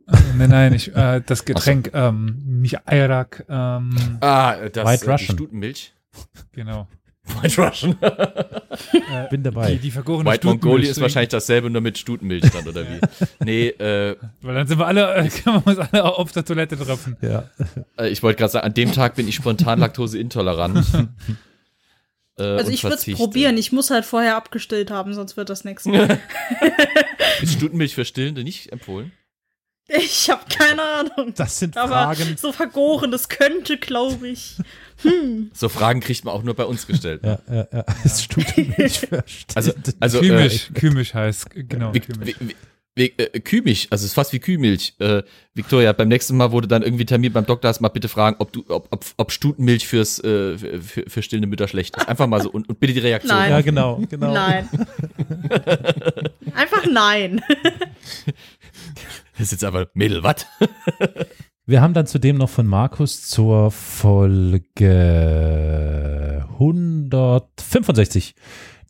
S4: äh, nein, nein, ich, äh, das Getränk, ähm, nicht Ayrak, ähm,
S1: Ah, das
S3: White
S1: äh,
S3: Russian.
S1: Stutenmilch.
S4: genau.
S1: White Russian.
S4: Äh,
S3: Bin dabei.
S4: Die, die vergorene
S1: White
S4: Stutenmilch
S1: Mongoli ist wahrscheinlich dasselbe, nur mit Stutenmilch dann, oder wie? Nee, äh,
S4: Weil dann sind wir alle, äh, können wir uns alle auf der Toilette treffen.
S3: Ja.
S1: äh, ich wollte gerade sagen, an dem Tag bin ich spontan laktoseintolerant. Äh,
S5: Also ich würde es probieren. Ich muss halt vorher abgestillt haben, sonst wird das nichts.
S1: Ist Stutenmilch für Stillende nicht empfohlen?
S5: Ich habe keine Ahnung.
S3: Das sind
S5: Aber
S3: Fragen.
S5: so vergoren, das könnte, glaube ich.
S1: So Fragen kriegt man auch nur bei uns gestellt.
S3: Ja, ja, ja. Es Studienmilch versteht.
S1: Also, also äh,
S4: Kümisch, Kümisch heißt, genau,
S1: wie,
S4: Kümisch.
S1: wie, wie, wie, äh, Kühmilch, also es ist fast wie Kühmilch. Äh, Victoria, beim nächsten Mal wurde dann irgendwie Termin beim Doktor, hast mal bitte fragen, ob du, ob, ob, ob Stutenmilch fürs äh, für, für stillende Mütter schlecht ist. Einfach mal so und, und bitte die Reaktion.
S5: Nein.
S3: ja, genau, genau.
S5: Nein. Einfach nein.
S1: Das ist jetzt aber Mädel, was?
S3: Wir haben dann zudem noch von Markus zur Folge 165,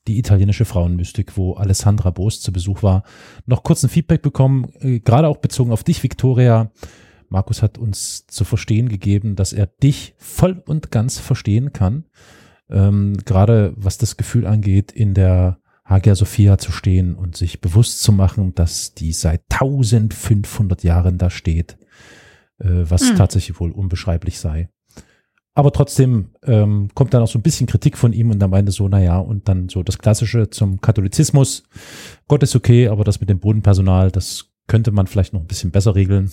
S3: die italienische Frauenmystik, wo Alessandra Boos zu Besuch war, noch kurz ein Feedback bekommen, äh, gerade auch bezogen auf dich, Victoria. Markus hat uns zu verstehen gegeben, dass er dich voll und ganz verstehen kann. Ähm, gerade was das Gefühl angeht, in der Hagia Sophia zu stehen und sich bewusst zu machen, dass die seit 1500 Jahren da steht, äh, was
S5: Hm.
S3: tatsächlich wohl unbeschreiblich sei. Aber trotzdem ähm, kommt dann auch so ein bisschen Kritik von ihm und er meinte so, naja, und dann so das Klassische zum Katholizismus. Gott ist okay, aber das mit dem Bodenpersonal, das könnte man vielleicht noch ein bisschen besser regeln.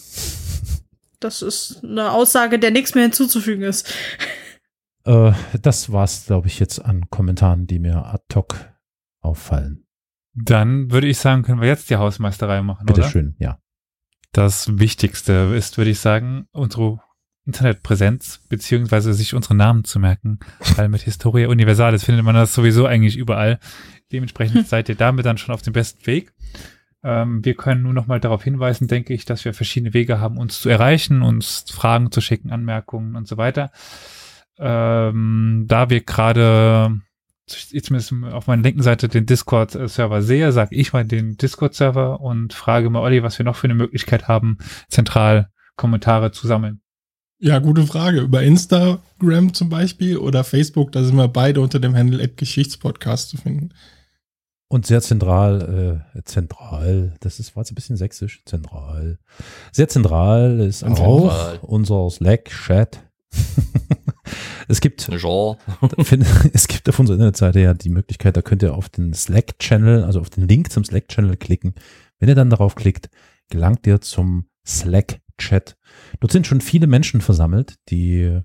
S5: Das ist eine Aussage, der nichts mehr hinzuzufügen ist.
S3: Äh, das war's, glaube ich, jetzt an Kommentaren, die mir ad hoc auffallen.
S4: Dann würde ich sagen, können wir jetzt die Hausmeisterei machen,
S3: Bitte
S4: oder?
S3: schön, ja.
S4: Das Wichtigste ist, würde ich sagen, unsere Internetpräsenz, beziehungsweise sich unsere Namen zu merken, weil mit Historia Universalis findet man das sowieso eigentlich überall. Dementsprechend seid ihr damit dann schon auf dem besten Weg. Ähm, wir können nur noch mal darauf hinweisen, denke ich, dass wir verschiedene Wege haben, uns zu erreichen, uns Fragen zu schicken, Anmerkungen und so weiter. Ähm, da wir gerade jetzt zumindest auf meiner linken Seite den Discord-Server sehe, sage ich mal den Discord-Server und frage mal Olli, was wir noch für eine Möglichkeit haben, zentral Kommentare zu sammeln.
S2: Ja, gute Frage. Über Instagram zum Beispiel oder Facebook, da sind wir beide unter dem Handle Geschichtspodcast zu finden.
S3: Und sehr zentral, äh, zentral, das ist, war jetzt ein bisschen sächsisch, zentral. Sehr zentral ist
S2: Zentral.
S3: auch unser Slack-Chat. es gibt finde, es gibt auf unserer Internetseite ja die Möglichkeit, da könnt ihr auf den Slack-Channel, also auf den Link zum Slack-Channel klicken. Wenn ihr dann darauf klickt, gelangt ihr zum Slack-Chat. Dort sind schon viele Menschen versammelt, die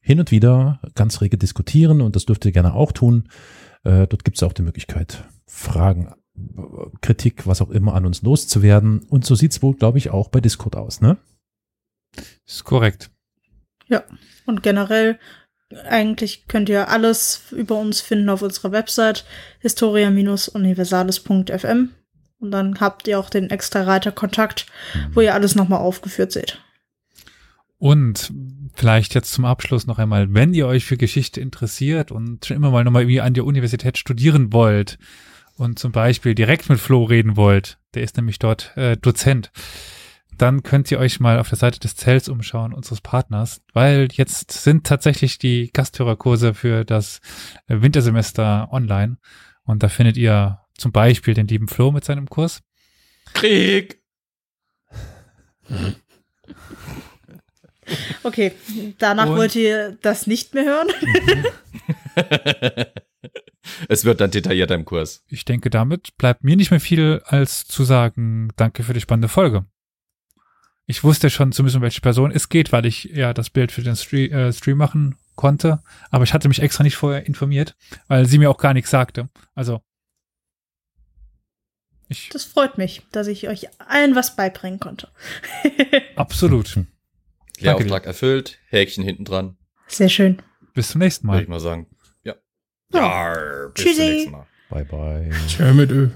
S3: hin und wieder ganz rege diskutieren und das dürft ihr gerne auch tun. Äh, dort gibt es auch die Möglichkeit, Fragen, Kritik, was auch immer an uns loszuwerden. Und so sieht's wohl, glaube ich, auch bei Discord aus, ne?
S4: Ist korrekt.
S5: Und generell, eigentlich könnt ihr alles über uns finden auf unserer Website historia-universales.fm. Und dann habt ihr auch den extra Reiter Kontakt, wo ihr alles nochmal aufgeführt seht.
S4: Und vielleicht jetzt zum Abschluss noch einmal, wenn ihr euch für Geschichte interessiert und schon immer mal nochmal irgendwie an der Universität studieren wollt und zum Beispiel direkt mit Flo reden wollt, der ist nämlich dort äh, Dozent, dann könnt ihr euch mal auf der Seite des Zells umschauen, unseres Partners, weil jetzt sind tatsächlich die Gasthörerkurse für das Wintersemester online und da findet ihr zum Beispiel den lieben Flo mit seinem Kurs.
S1: Krieg!
S5: Okay, danach
S4: Und-
S5: wollt ihr das nicht mehr hören?
S1: es wird dann detaillierter im Kurs.
S4: Ich denke, damit bleibt mir nicht mehr viel als zu sagen, danke für die spannende Folge. Ich wusste schon zumindest, um welche Person es geht, weil ich ja das Bild für den Stream, äh, Stream machen konnte. Aber ich hatte mich extra nicht vorher informiert, weil sie mir auch gar nichts sagte. Also. Ich,
S5: Das freut mich, dass ich euch allen was beibringen konnte.
S4: absolut.
S1: Lehrauftrag erfüllt, Häkchen hinten dran,
S5: Sehr schön.
S4: Bis zum nächsten
S1: würde
S4: Mal.
S1: ich mal sagen. Ja.
S5: Ja.
S1: Ja, bis
S5: Tschüssi.
S1: zum nächsten Mal.
S3: Bye bye.
S2: Tschö mit Ö.